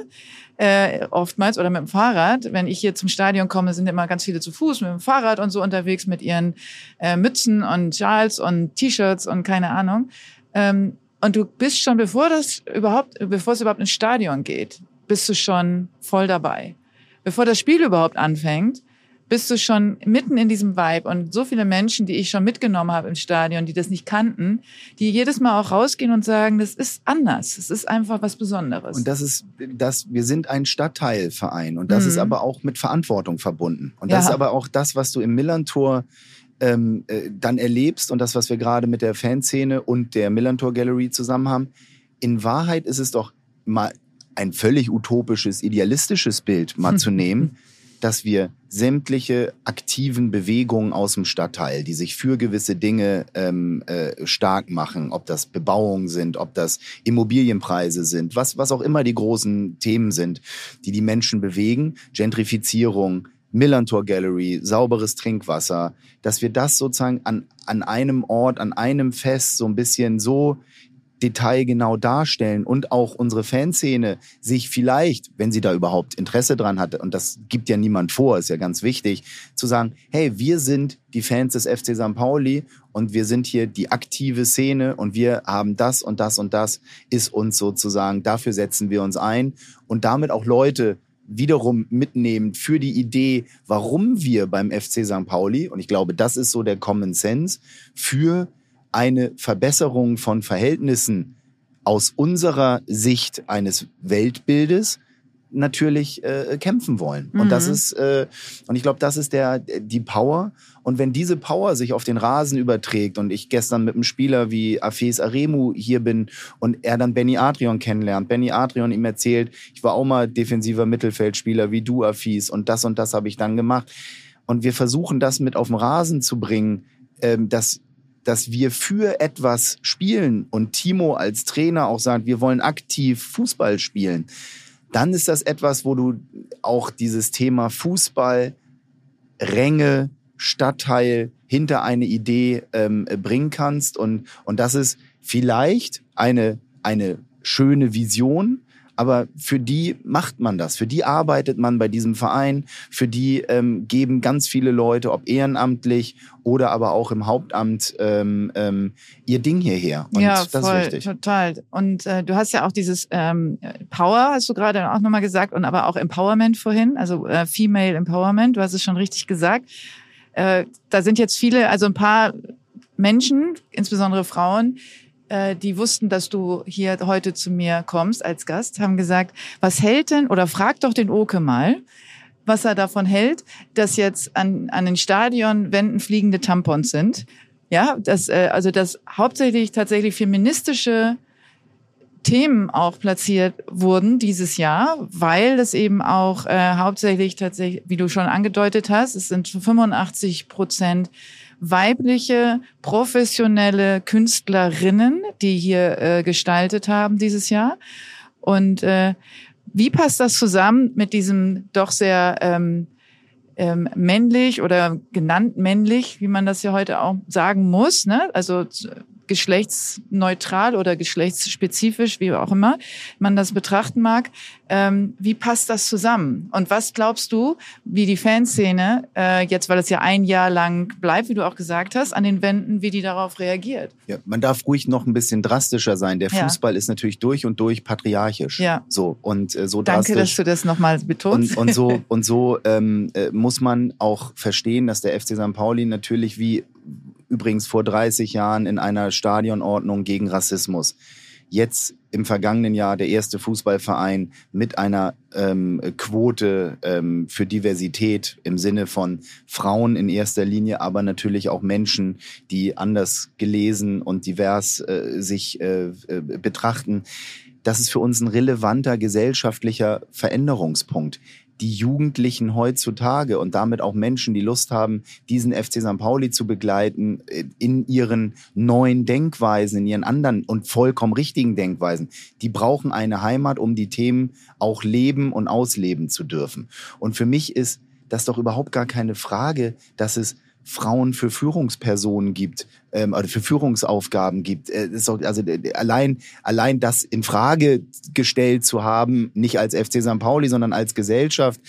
äh, oftmals oder mit dem Fahrrad. Wenn ich hier zum Stadion komme, sind immer ganz viele zu Fuß mit dem Fahrrad und so unterwegs mit ihren äh, Mützen und Schals und T-Shirts und keine Ahnung. Ähm, und du bist schon, bevor das überhaupt, bevor es überhaupt ins Stadion geht, bist du schon voll dabei. Bevor das Spiel überhaupt anfängt, bist du schon mitten in diesem Vibe und so viele Menschen, die ich schon mitgenommen habe im Stadion, die das nicht kannten, die jedes Mal auch rausgehen und sagen, das ist anders, es ist einfach was Besonderes. Und das ist, das, wir sind ein Stadtteilverein und das mhm. ist aber auch mit Verantwortung verbunden. Und das ja. ist aber auch das, was du im Millantor ähm, äh, dann erlebst und das, was wir gerade mit der Fanszene und der Millantor Gallery zusammen haben, in Wahrheit ist es doch mal ein völlig utopisches, idealistisches Bild mal zu nehmen, dass wir sämtliche aktiven Bewegungen aus dem Stadtteil, die sich für gewisse Dinge ähm, äh, stark machen, ob das Bebauung sind, ob das Immobilienpreise sind, was, was auch immer die großen Themen sind, die die Menschen bewegen, Gentrifizierung, Millantor Gallery, sauberes Trinkwasser, dass wir das sozusagen an, an einem Ort, an einem Fest so ein bisschen so detailgenau darstellen und auch unsere Fanszene sich vielleicht, wenn sie da überhaupt Interesse dran hat, und das gibt ja niemand vor, ist ja ganz wichtig, zu sagen, hey, wir sind die Fans des FC St. Pauli und wir sind hier die aktive Szene und wir haben das und das und das ist uns sozusagen, dafür setzen wir uns ein und damit auch Leute wiederum mitnehmen für die Idee, warum wir beim FC St. Pauli, und ich glaube, das ist so der Common Sense, für eine Verbesserung von Verhältnissen aus unserer Sicht eines Weltbildes natürlich äh, kämpfen wollen. Mhm. Und das mhm. ist, äh, und ich glaube, das ist der die Power. Und wenn diese Power sich auf den Rasen überträgt und ich gestern mit einem Spieler wie Afes Aremu hier bin und er dann Benny Adrian kennenlernt, Benny Adrian ihm erzählt, ich war auch mal defensiver Mittelfeldspieler wie du, Afis, und das und das habe ich dann gemacht. Und wir versuchen das mit auf den Rasen zu bringen, ähm, dass dass wir für etwas spielen und Timo als Trainer auch sagt, wir wollen aktiv Fußball spielen, dann ist das etwas, wo du auch dieses Thema Fußball, Ränge, Stadtteil hinter eine Idee ähm, bringen kannst. Und, und das ist vielleicht eine, eine schöne Vision, Aber für die macht man das, für die arbeitet man bei diesem Verein, für die ähm, geben ganz viele Leute, ob ehrenamtlich oder aber auch im Hauptamt, ähm, ähm, ihr Ding hierher. Und ja, das voll, ist wichtig. total. Und äh, du hast ja auch dieses ähm, Power, hast du gerade auch nochmal gesagt, und aber auch Empowerment vorhin, also äh, Female Empowerment, du hast es schon richtig gesagt. Äh, da sind jetzt viele, also ein paar Menschen, insbesondere Frauen, äh, die wussten, dass du hier heute zu mir kommst als Gast, haben gesagt, was hält denn, oder frag doch den Oke mal, was er davon hält, dass jetzt an, an den Stadionwänden fliegende Tampons sind. Ja, dass, äh, also dass hauptsächlich tatsächlich feministische Themen auch platziert wurden dieses Jahr, weil es eben auch äh, hauptsächlich tatsächlich, wie du schon angedeutet hast, es sind 85 Prozent weibliche professionelle Künstlerinnen, die hier äh, gestaltet haben dieses Jahr. Und äh, wie passt das zusammen mit diesem doch sehr ähm, ähm, männlich oder genannt männlich, wie man das ja heute auch sagen muss, ne? Also geschlechtsneutral oder geschlechtsspezifisch, wie auch immer man das betrachten mag. Ähm, wie passt das zusammen? Und was glaubst du, wie die Fanszene, äh, jetzt weil es ja ein Jahr lang bleibt, wie du auch gesagt hast, an den Wänden, wie die darauf reagiert? Ja, man darf ruhig noch ein bisschen drastischer sein. Der Fußball ja. ist natürlich durch und durch patriarchisch. Ja. So und äh, so Danke, dass du das nochmal betonst. Und, und so und so ähm, äh, muss man auch verstehen, dass der FC St. Pauli natürlich wie übrigens vor 30 Jahren in einer Stadionordnung gegen Rassismus. Jetzt im vergangenen Jahr der erste Fußballverein mit einer ähm, Quote ähm, für Diversität im Sinne von Frauen in erster Linie, aber natürlich auch Menschen, die anders gelesen und divers äh, sich äh, äh betrachten. Das ist für uns ein relevanter gesellschaftlicher Veränderungspunkt die Jugendlichen heutzutage und damit auch Menschen, die Lust haben, diesen FC St. Pauli zu begleiten, äh, in ihren neuen Denkweisen, in ihren anderen und vollkommen richtigen Denkweisen, die brauchen eine Heimat, um die Themen auch leben und ausleben zu dürfen. Und für mich ist das doch überhaupt gar keine Frage, dass es Frauen für Führungspersonen gibt ähm, oder für Führungsaufgaben gibt. Äh, auch, also äh, allein allein das in Frage gestellt zu haben, nicht als FC St. Pauli, sondern als Gesellschaft.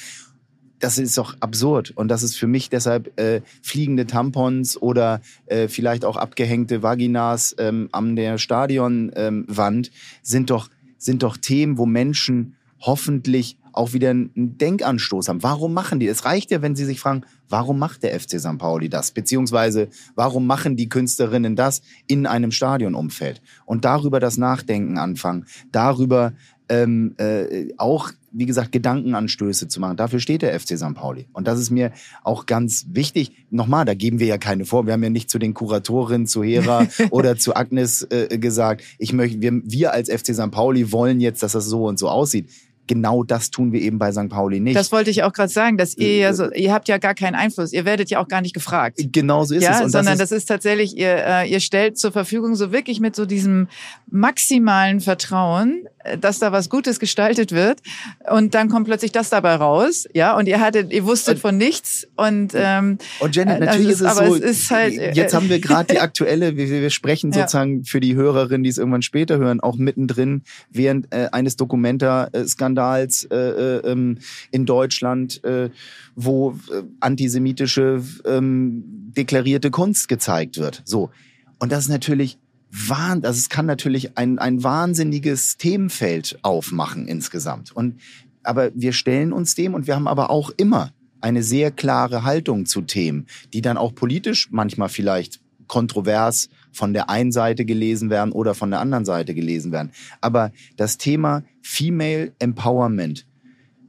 Das ist doch absurd und das ist für mich deshalb äh, fliegende Tampons oder äh, vielleicht auch abgehängte Vaginas ähm, an der Stadionwand ähm, sind doch sind doch Themen, wo Menschen hoffentlich auch wieder einen Denkanstoß haben. Warum machen die? Es reicht ja, wenn sie sich fragen, warum macht der FC St. Pauli das? Beziehungsweise, warum machen die Künstlerinnen das in einem Stadionumfeld? Und darüber das Nachdenken anfangen, darüber ähm, äh, auch, wie gesagt, Gedankenanstöße zu machen. Dafür steht der FC St. Pauli. Und das ist mir auch ganz wichtig. Nochmal, da geben wir ja keine vor. Wir haben ja nicht zu den Kuratorinnen, zu Hera oder zu Agnes äh, gesagt, ich möchte, wir, wir als FC St. Pauli wollen jetzt, dass das so und so aussieht genau das tun wir eben bei St. Pauli nicht. Das wollte ich auch gerade sagen, dass ihr ja so, ihr habt ja gar keinen Einfluss. Ihr werdet ja auch gar nicht gefragt. Genau so ist ja, es. Und sondern das ist, das ist tatsächlich, ihr, äh, ihr stellt zur Verfügung so wirklich mit so diesem maximalen Vertrauen, äh, dass da was Gutes gestaltet wird. Und dann kommt plötzlich das dabei raus. Ja, und ihr hattet, ihr wusstet von nichts. Und, ähm, und Janet, äh, natürlich also ist, es so, es ist halt, jetzt haben wir gerade die aktuelle, wir, wir sprechen sozusagen für die Hörerinnen, die es irgendwann später hören, auch mittendrin während äh, eines Dokumenta-Skandals Skandals äh, äh, ähm, in Deutschland, äh, wo äh, antisemitische ähm, deklarierte Kunst gezeigt wird. So. Und das ist natürlich wahn, also es kann natürlich ein, ein wahnsinniges Themenfeld aufmachen insgesamt. Und, aber wir stellen uns dem und wir haben aber auch immer eine sehr klare Haltung zu Themen, die dann auch politisch manchmal vielleicht kontrovers von der einen Seite gelesen werden oder von der anderen Seite gelesen werden. Aber das Thema Female Empowerment,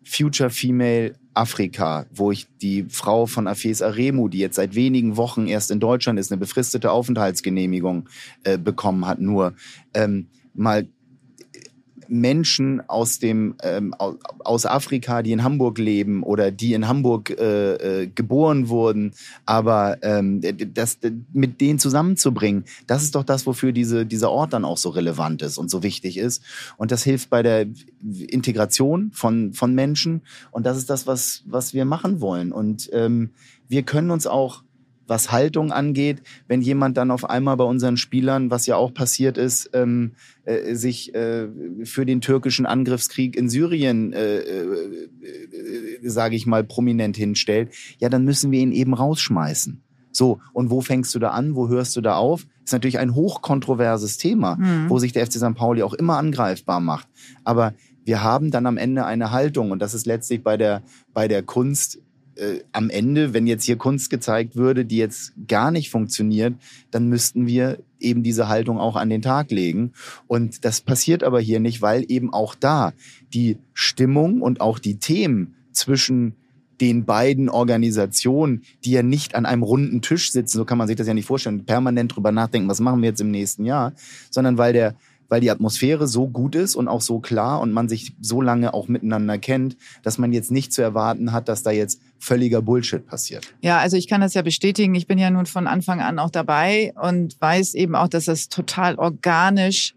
Future Female Afrika, wo ich die Frau von Afes Aremu, die jetzt seit wenigen Wochen erst in Deutschland ist, eine befristete Aufenthaltsgenehmigung äh, bekommen hat, nur ähm, mal Menschen aus dem ähm, aus Afrika, die in Hamburg leben oder die in Hamburg äh, äh, geboren wurden, aber ähm, das mit denen zusammenzubringen, das ist doch das, wofür diese dieser Ort dann auch so relevant ist und so wichtig ist. Und das hilft bei der Integration von von Menschen. Und das ist das, was was wir machen wollen. Und ähm, wir können uns auch was Haltung angeht, wenn jemand dann auf einmal bei unseren Spielern, was ja auch passiert ist, ähm, äh, sich äh, für den türkischen Angriffskrieg in Syrien, äh, äh, sage ich mal, prominent hinstellt, ja, dann müssen wir ihn eben rausschmeißen. So, und wo fängst du da an? Wo hörst du da auf? ist natürlich ein hochkontroverses Thema, Mhm. wo sich der FC St. Pauli auch immer angreifbar macht. Aber wir haben dann am Ende eine Haltung und das ist letztlich bei der, bei der Kunst äh, am Ende, wenn jetzt hier Kunst gezeigt würde, die jetzt gar nicht funktioniert, dann müssten wir eben diese Haltung auch an den Tag legen. Und das passiert aber hier nicht, weil eben auch da die Stimmung und auch die Themen zwischen den beiden Organisationen, die ja nicht an einem runden Tisch sitzen, so kann man sich das ja nicht vorstellen, permanent drüber nachdenken, was machen wir jetzt im nächsten Jahr, sondern weil der weil die Atmosphäre so gut ist und auch so klar und man sich so lange auch miteinander kennt, dass man jetzt nicht zu erwarten hat, dass da jetzt völliger Bullshit passiert. Ja, also ich kann das ja bestätigen. Ich bin ja nun von Anfang an auch dabei und weiß eben auch, dass das total organisch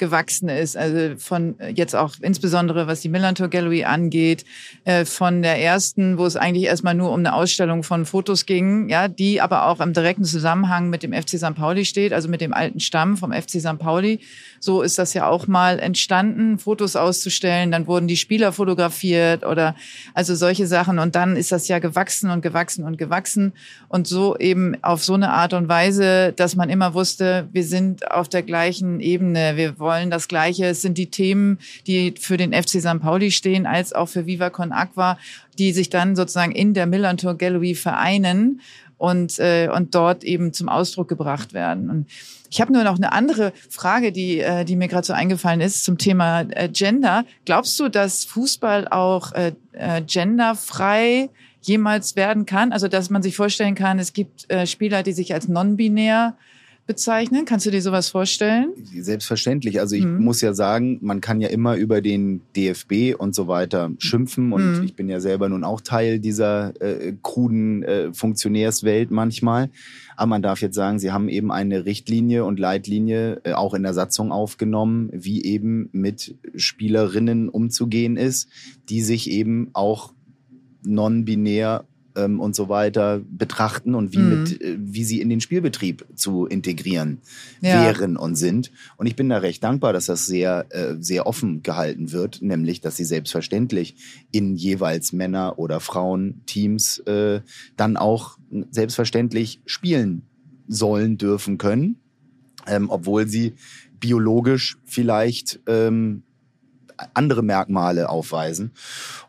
gewachsen ist. Also von äh, jetzt auch insbesondere was die Millantor Gallery angeht, äh, von der ersten, wo es eigentlich erstmal nur um eine Ausstellung von Fotos ging, ja, die aber auch im direkten Zusammenhang mit dem FC St. Pauli steht, also mit dem alten Stamm vom FC St. Pauli. So ist das ja auch mal entstanden, Fotos auszustellen. Dann wurden die Spieler fotografiert oder also solche Sachen. Und dann ist das ja gewachsen und gewachsen und gewachsen. Und so eben auf so eine Art und Weise, dass man immer wusste, wir sind auf der gleichen Ebene. Wir wollen das Gleiche. Sind die Themen, die für den FC St. Pauli stehen, als auch für Viva Con Aqua, die sich dann sozusagen in der Millantor Gallery vereinen und, äh, und dort eben zum Ausdruck gebracht werden. Und ich habe nur noch eine andere Frage, die, äh, die mir gerade so eingefallen ist zum Thema äh, Gender. Glaubst du, dass Fußball auch äh, äh, genderfrei jemals werden kann? Also dass man sich vorstellen kann, es gibt äh, Spieler, die sich als non-binär bezeichnen. Kannst du dir sowas vorstellen? Selbstverständlich. Also ich Mhm. muss ja sagen, man kann ja immer über den DFB und so weiter schimpfen und Mhm. ich bin ja selber nun auch Teil dieser äh, kruden äh, Funktionärswelt manchmal. Aber man darf jetzt sagen, sie haben eben eine Richtlinie und Leitlinie äh, auch in der Satzung aufgenommen, wie eben mit Spielerinnen umzugehen ist, die sich eben auch non-binär ähm, und so weiter betrachten und wie Mhm. mit, äh, wie sie in den Spielbetrieb zu integrieren Ja. wären und sind. Und ich bin da recht dankbar, dass das sehr, äh, sehr offen gehalten wird, nämlich, dass sie selbstverständlich in jeweils Männer- oder Frauenteams äh, dann auch selbstverständlich spielen sollen, dürfen, können, ähm, obwohl sie biologisch vielleicht ähm, andere Merkmale aufweisen.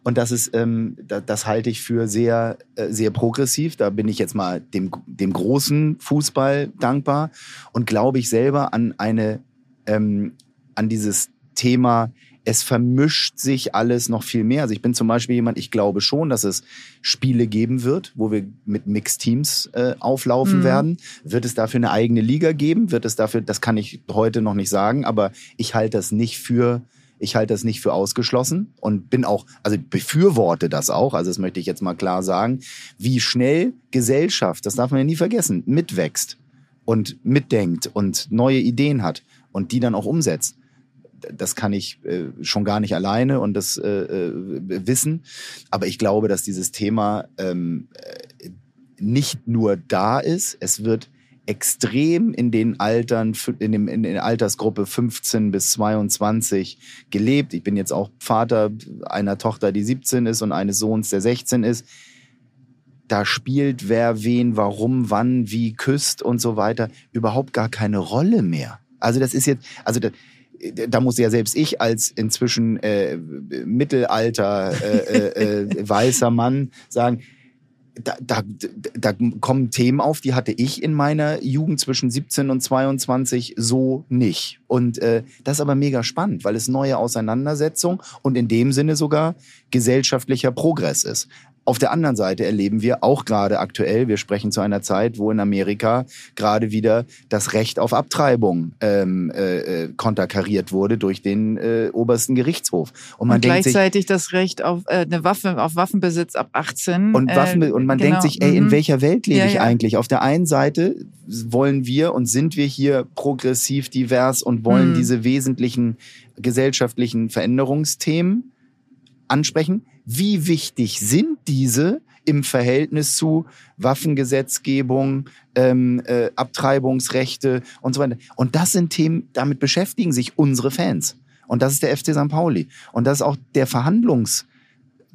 Und das ist, ähm, da, das halte ich für sehr, äh, sehr progressiv. Da bin ich jetzt mal dem, dem großen Fußball dankbar und glaube ich selber an eine, ähm, an dieses Thema, es vermischt sich alles noch viel mehr. Also ich bin zum Beispiel jemand, ich glaube schon, dass es Spiele geben wird, wo wir mit Mixteams äh, auflaufen Mhm. werden. Wird es dafür eine eigene Liga geben? Wird es dafür, das kann ich heute noch nicht sagen, aber ich halte das nicht für ich halte das nicht für ausgeschlossen und bin auch, also befürworte das auch, also das möchte ich jetzt mal klar sagen, wie schnell Gesellschaft, das darf man ja nie vergessen, mitwächst und mitdenkt und neue Ideen hat und die dann auch umsetzt. Das kann ich äh, schon gar nicht alleine und das äh, äh, wissen. Aber ich glaube, dass dieses Thema ähm, äh, nicht nur da ist, es wird extrem in den Altern, in, dem, in der Altersgruppe 15 bis 22 gelebt. Ich bin jetzt auch Vater einer Tochter, die 17 ist und eines Sohns, der 16 ist. Da spielt wer wen, warum, wann, wie küsst und so weiter überhaupt gar keine Rolle mehr. Also das ist jetzt, also da, da muss ja selbst ich als inzwischen äh, Mittelalter äh, äh, äh, weißer Mann sagen, da, da, da kommen Themen auf, die hatte ich in meiner Jugend zwischen 17 und 22 so nicht. Und äh, das ist aber mega spannend, weil es neue Auseinandersetzung und in dem Sinne sogar gesellschaftlicher Progress ist. Auf der anderen Seite erleben wir auch gerade aktuell, wir sprechen zu einer Zeit, wo in Amerika gerade wieder das Recht auf Abtreibung ähm, äh, konterkariert wurde durch den äh, obersten Gerichtshof. Und, man und denkt gleichzeitig sich, das Recht auf äh, eine Waffe, auf Waffenbesitz ab 18. Und, Waffen, äh, und man genau. denkt sich, ey, in mhm. welcher Welt lebe ja, ich ja. eigentlich? Auf der einen Seite wollen wir und sind wir hier progressiv divers und wollen mhm. diese wesentlichen gesellschaftlichen Veränderungsthemen ansprechen. Wie wichtig sind diese im Verhältnis zu Waffengesetzgebung, ähm, äh, Abtreibungsrechte und so weiter. Und das sind Themen, damit beschäftigen sich unsere Fans. Und das ist der FC St. Pauli. Und das ist auch der Verhandlungs-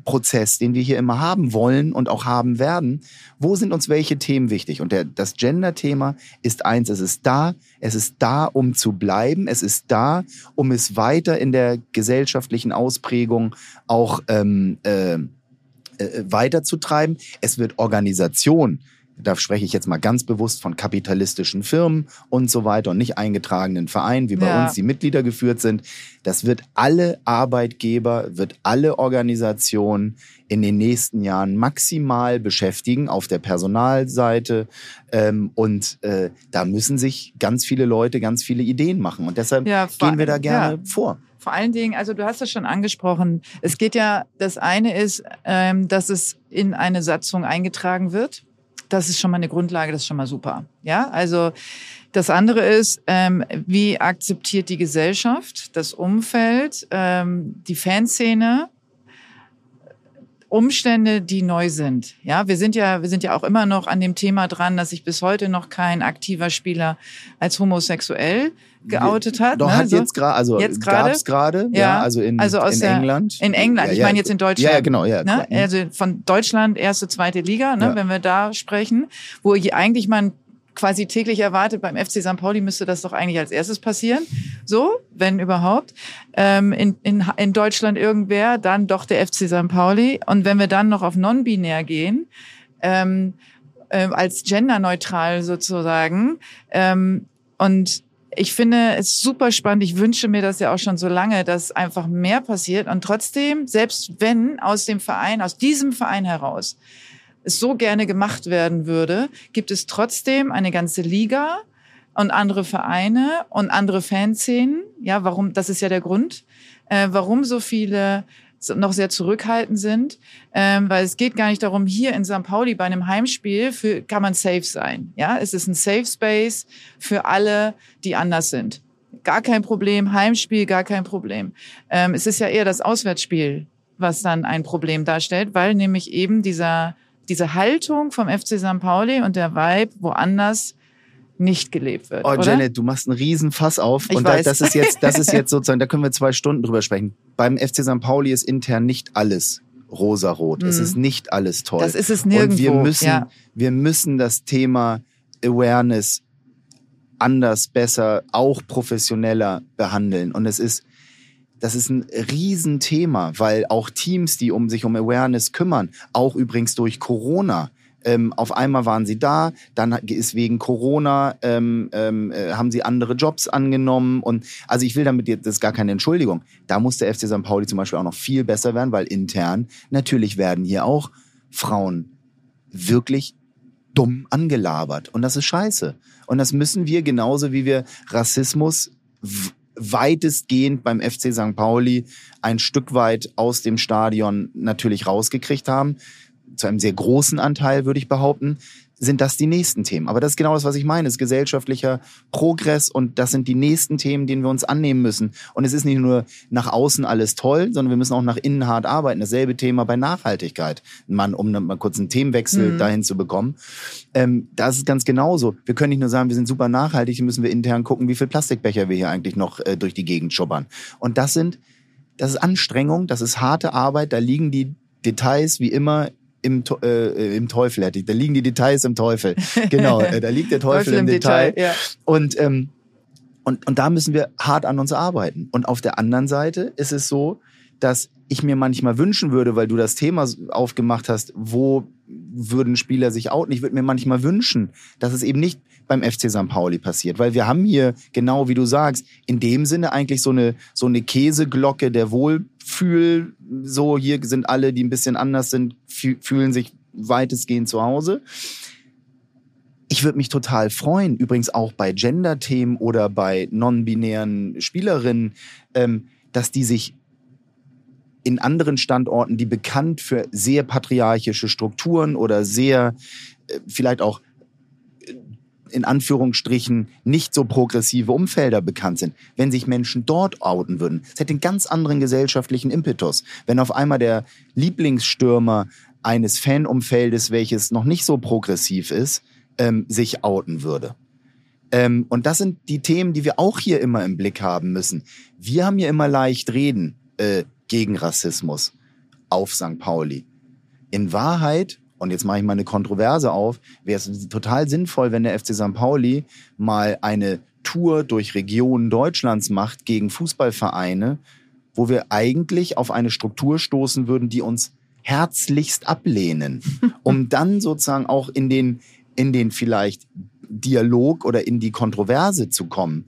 Prozess, den wir hier immer haben wollen und auch haben werden. Wo sind uns welche Themen wichtig? Und der, das Gender-Thema ist eins, es ist da, es ist da, um zu bleiben, es ist da, um es weiter in der gesellschaftlichen Ausprägung auch ähm, äh, äh, weiterzutreiben. Es wird Organisation da spreche ich jetzt mal ganz bewusst von kapitalistischen Firmen und so weiter und nicht eingetragenen Vereinen, wie bei Ja. uns die Mitglieder geführt sind. Das wird alle Arbeitgeber, wird alle Organisationen in den nächsten Jahren maximal beschäftigen auf der Personalseite. Ähm, und äh, da müssen sich ganz viele Leute ganz viele Ideen machen. Und deshalb Ja, gehen wir da gerne ja. vor. Vor allen Dingen, also du hast es schon angesprochen, es geht ja, das eine ist, ähm, dass es in eine Satzung eingetragen wird. Das ist schon mal eine Grundlage, das ist schon mal super. Ja, also das andere ist, ähm, wie akzeptiert die Gesellschaft, das Umfeld, ähm, die Fanszene, Umstände, die neu sind. Ja, wir sind ja, wir sind ja auch immer noch an dem Thema dran, dass sich bis heute noch kein aktiver Spieler als homosexuell geoutet hat. Doch ne? hat So. jetzt gerade, also Jetzt gerade? gab's gerade, ja, Ja, also in, also in der- England. In England, Ja, ich ja. meine jetzt in Deutschland. Ja, genau, ja. Ne? Also von Deutschland erste, zweite Liga, ne? Wenn wir da sprechen, wo eigentlich man quasi täglich erwartet, beim FC St. Pauli müsste das doch eigentlich als erstes passieren. So, wenn überhaupt. Ähm, in, in, in Deutschland irgendwer, dann doch der FC St. Pauli. Und wenn wir dann noch auf non-binär gehen, ähm, ähm, als genderneutral sozusagen. Ähm, und ich finde es super spannend. Ich wünsche mir das ja auch schon so lange, dass einfach mehr passiert. Und trotzdem, selbst wenn aus dem Verein, aus diesem Verein heraus, es so gerne gemacht werden würde, gibt es trotzdem eine ganze Liga und andere Vereine und andere Fanszenen. Ja, warum? Das ist ja der Grund, äh, warum so viele noch sehr zurückhaltend sind, ähm, weil es geht gar nicht darum, hier in St. Pauli bei einem Heimspiel für, kann man safe sein. Ja, es ist ein Safe Space für alle, die anders sind. Gar kein Problem, Heimspiel, gar kein Problem. Ähm, es ist ja eher das Auswärtsspiel, was dann ein Problem darstellt, weil nämlich eben dieser, diese Haltung vom FC St. Pauli und der Vibe woanders nicht gelebt wird. Oh, oder? Janet, du machst einen riesen Fass auf. Ich und da, weiß. das ist jetzt, das ist jetzt sozusagen, da können wir zwei Stunden drüber sprechen. Beim FC St. Pauli ist intern nicht alles rosarot. Es Mhm. ist nicht alles toll. Das ist es nirgendwo. Und wir müssen, ja. wir müssen das Thema Awareness anders, besser, auch professioneller behandeln. Und es ist, das ist ein Riesenthema, weil auch Teams, die um sich um Awareness kümmern, auch übrigens durch Corona, ähm, auf einmal waren sie da, dann ist wegen Corona, ähm, ähm, äh, haben sie andere Jobs angenommen und also ich will damit, jetzt- das ist gar keine Entschuldigung, da muss der FC St. Pauli zum Beispiel auch noch viel besser werden, weil intern natürlich werden hier auch Frauen wirklich dumm angelabert. Und das ist scheiße. Und das müssen wir genauso wie wir Rassismus weitestgehend beim FC St. Pauli ein Stück weit aus dem Stadion natürlich rausgekriegt haben. Zu einem sehr großen Anteil, würde ich behaupten, sind das die nächsten Themen. Aber das ist genau das, was ich meine. Es ist gesellschaftlicher Progress und das sind die nächsten Themen, denen wir uns annehmen müssen. Und es ist nicht nur nach außen alles toll, sondern wir müssen auch nach innen hart arbeiten. Dasselbe Thema bei Nachhaltigkeit. Man, um mal kurz einen Themenwechsel Mhm. dahin zu bekommen. Ähm, das ist ganz genauso. Wir können nicht nur sagen, wir sind super nachhaltig, müssen wir intern gucken, wie viel Plastikbecher wir hier eigentlich noch äh, durch die Gegend schubbern. Und das sind, das ist Anstrengung, das ist harte Arbeit, da liegen die Details wie immer im, äh, im Teufel, hätte ich. Da liegen die Details im Teufel. Genau, äh, da liegt der Teufel, im Detail. ja. Und, ähm, und, und da müssen wir hart an uns arbeiten. Und auf der anderen Seite ist es so, dass ich mir manchmal wünschen würde, weil du das Thema aufgemacht hast, wo würden Spieler sich outen? Ich würde mir manchmal wünschen, dass es eben nicht beim FC St. Pauli passiert, weil wir haben hier, genau wie du sagst, in dem Sinne eigentlich so eine, so eine Käseglocke der Wohlfühl, so hier sind alle, die ein bisschen anders sind, fü- fühlen sich weitestgehend zu Hause. Ich würde mich total freuen, übrigens auch bei Gender-Themen oder bei non-binären Spielerinnen, ähm, dass die sich in anderen Standorten, die bekannt für sehr patriarchische Strukturen oder sehr äh, vielleicht auch in Anführungsstrichen nicht so progressive Umfelder bekannt sind, wenn sich Menschen dort outen würden. Es hätte einen ganz anderen gesellschaftlichen Impetus. Wenn auf einmal der Lieblingsstürmer eines Fanumfeldes, welches noch nicht so progressiv ist, ähm, sich outen würde. Ähm, und das sind die Themen, die wir auch hier immer im Blick haben müssen. Wir haben hier immer leicht reden äh, gegen Rassismus auf St. Pauli. In Wahrheit, und jetzt mache ich mal eine Kontroverse auf, wäre es total sinnvoll, wenn der FC St. Pauli mal eine Tour durch Regionen Deutschlands macht gegen Fußballvereine, wo wir eigentlich auf eine Struktur stoßen würden, die uns herzlichst ablehnen, um dann sozusagen auch in den, in den vielleicht Dialog oder in die Kontroverse zu kommen.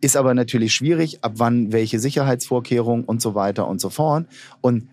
Ist aber natürlich schwierig, ab wann welche Sicherheitsvorkehrungen und so weiter und so fort. Und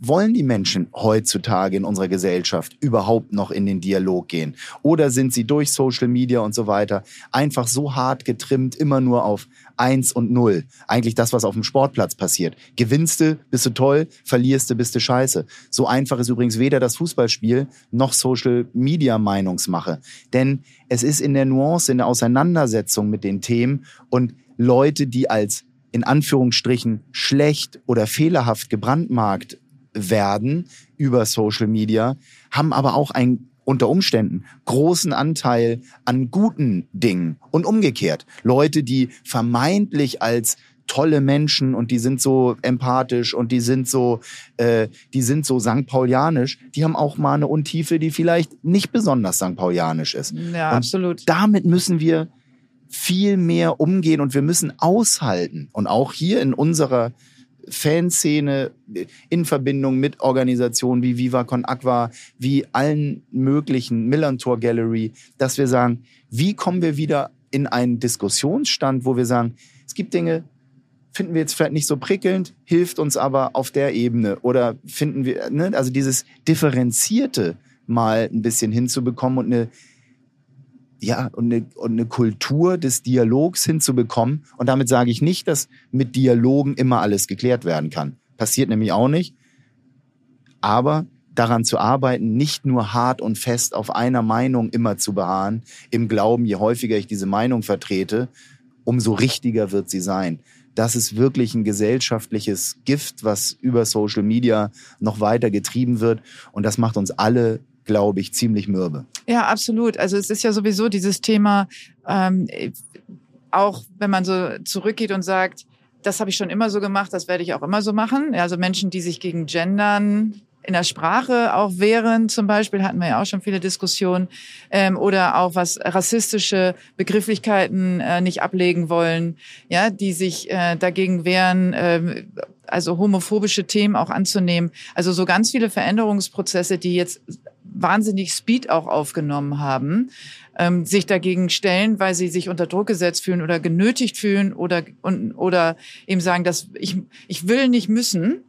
wollen die Menschen heutzutage in unserer Gesellschaft überhaupt noch in den Dialog gehen? Oder sind sie durch Social Media und so weiter einfach so hart getrimmt, immer nur auf eins und null? Eigentlich das, was auf dem Sportplatz passiert. Gewinnst du, bist du toll, verlierst du, bist du scheiße. So einfach ist übrigens weder das Fußballspiel noch Social Media Meinungsmache. Denn es ist in der Nuance, in der Auseinandersetzung mit den Themen und Leute, die als in Anführungsstrichen schlecht oder fehlerhaft gebrandmarkt werden über Social Media, haben aber auch einen unter Umständen großen Anteil an guten Dingen und umgekehrt. Leute, die vermeintlich als tolle Menschen und die sind so empathisch und die sind so, äh, die sind so St. Paulianisch, die haben auch mal eine Untiefe, die vielleicht nicht besonders St. Paulianisch ist. Ja, und absolut. Damit müssen wir viel mehr umgehen und wir müssen aushalten. Und auch hier in unserer Fanszene in Verbindung mit Organisationen wie Viva Con Aqua, wie allen möglichen Millantor Gallery, dass wir sagen, wie kommen wir wieder in einen Diskussionsstand, wo wir sagen, es gibt Dinge, finden wir jetzt vielleicht nicht so prickelnd, hilft uns aber auf der Ebene. Oder finden wir, ne, also dieses Differenzierte mal ein bisschen hinzubekommen und eine ja, und eine, und eine Kultur des Dialogs hinzubekommen. Und damit sage ich nicht, dass mit Dialogen immer alles geklärt werden kann. Passiert nämlich auch nicht. Aber daran zu arbeiten, nicht nur hart und fest auf einer Meinung immer zu beharren, im Glauben, je häufiger ich diese Meinung vertrete, umso richtiger wird sie sein. Das ist wirklich ein gesellschaftliches Gift, was über Social Media noch weiter getrieben wird. Und das macht uns alle glaube ich, ziemlich mürbe. Ja, absolut. Also es ist ja sowieso dieses Thema, ähm, auch wenn man so zurückgeht und sagt, das habe ich schon immer so gemacht, das werde ich auch immer so machen. Also Menschen, die sich gegen Gendern in der Sprache auch wehren, zum Beispiel, hatten wir ja auch schon viele Diskussionen, ähm, oder auch was rassistische Begrifflichkeiten äh, nicht ablegen wollen, ja, die sich äh, dagegen wehren, äh, also homophobische Themen auch anzunehmen. Also so ganz viele Veränderungsprozesse, die jetzt wahnsinnig Speed auch aufgenommen haben, ähm, sich dagegen stellen, weil sie sich unter Druck gesetzt fühlen oder genötigt fühlen oder und, oder eben sagen, dass ich ich will nicht müssen,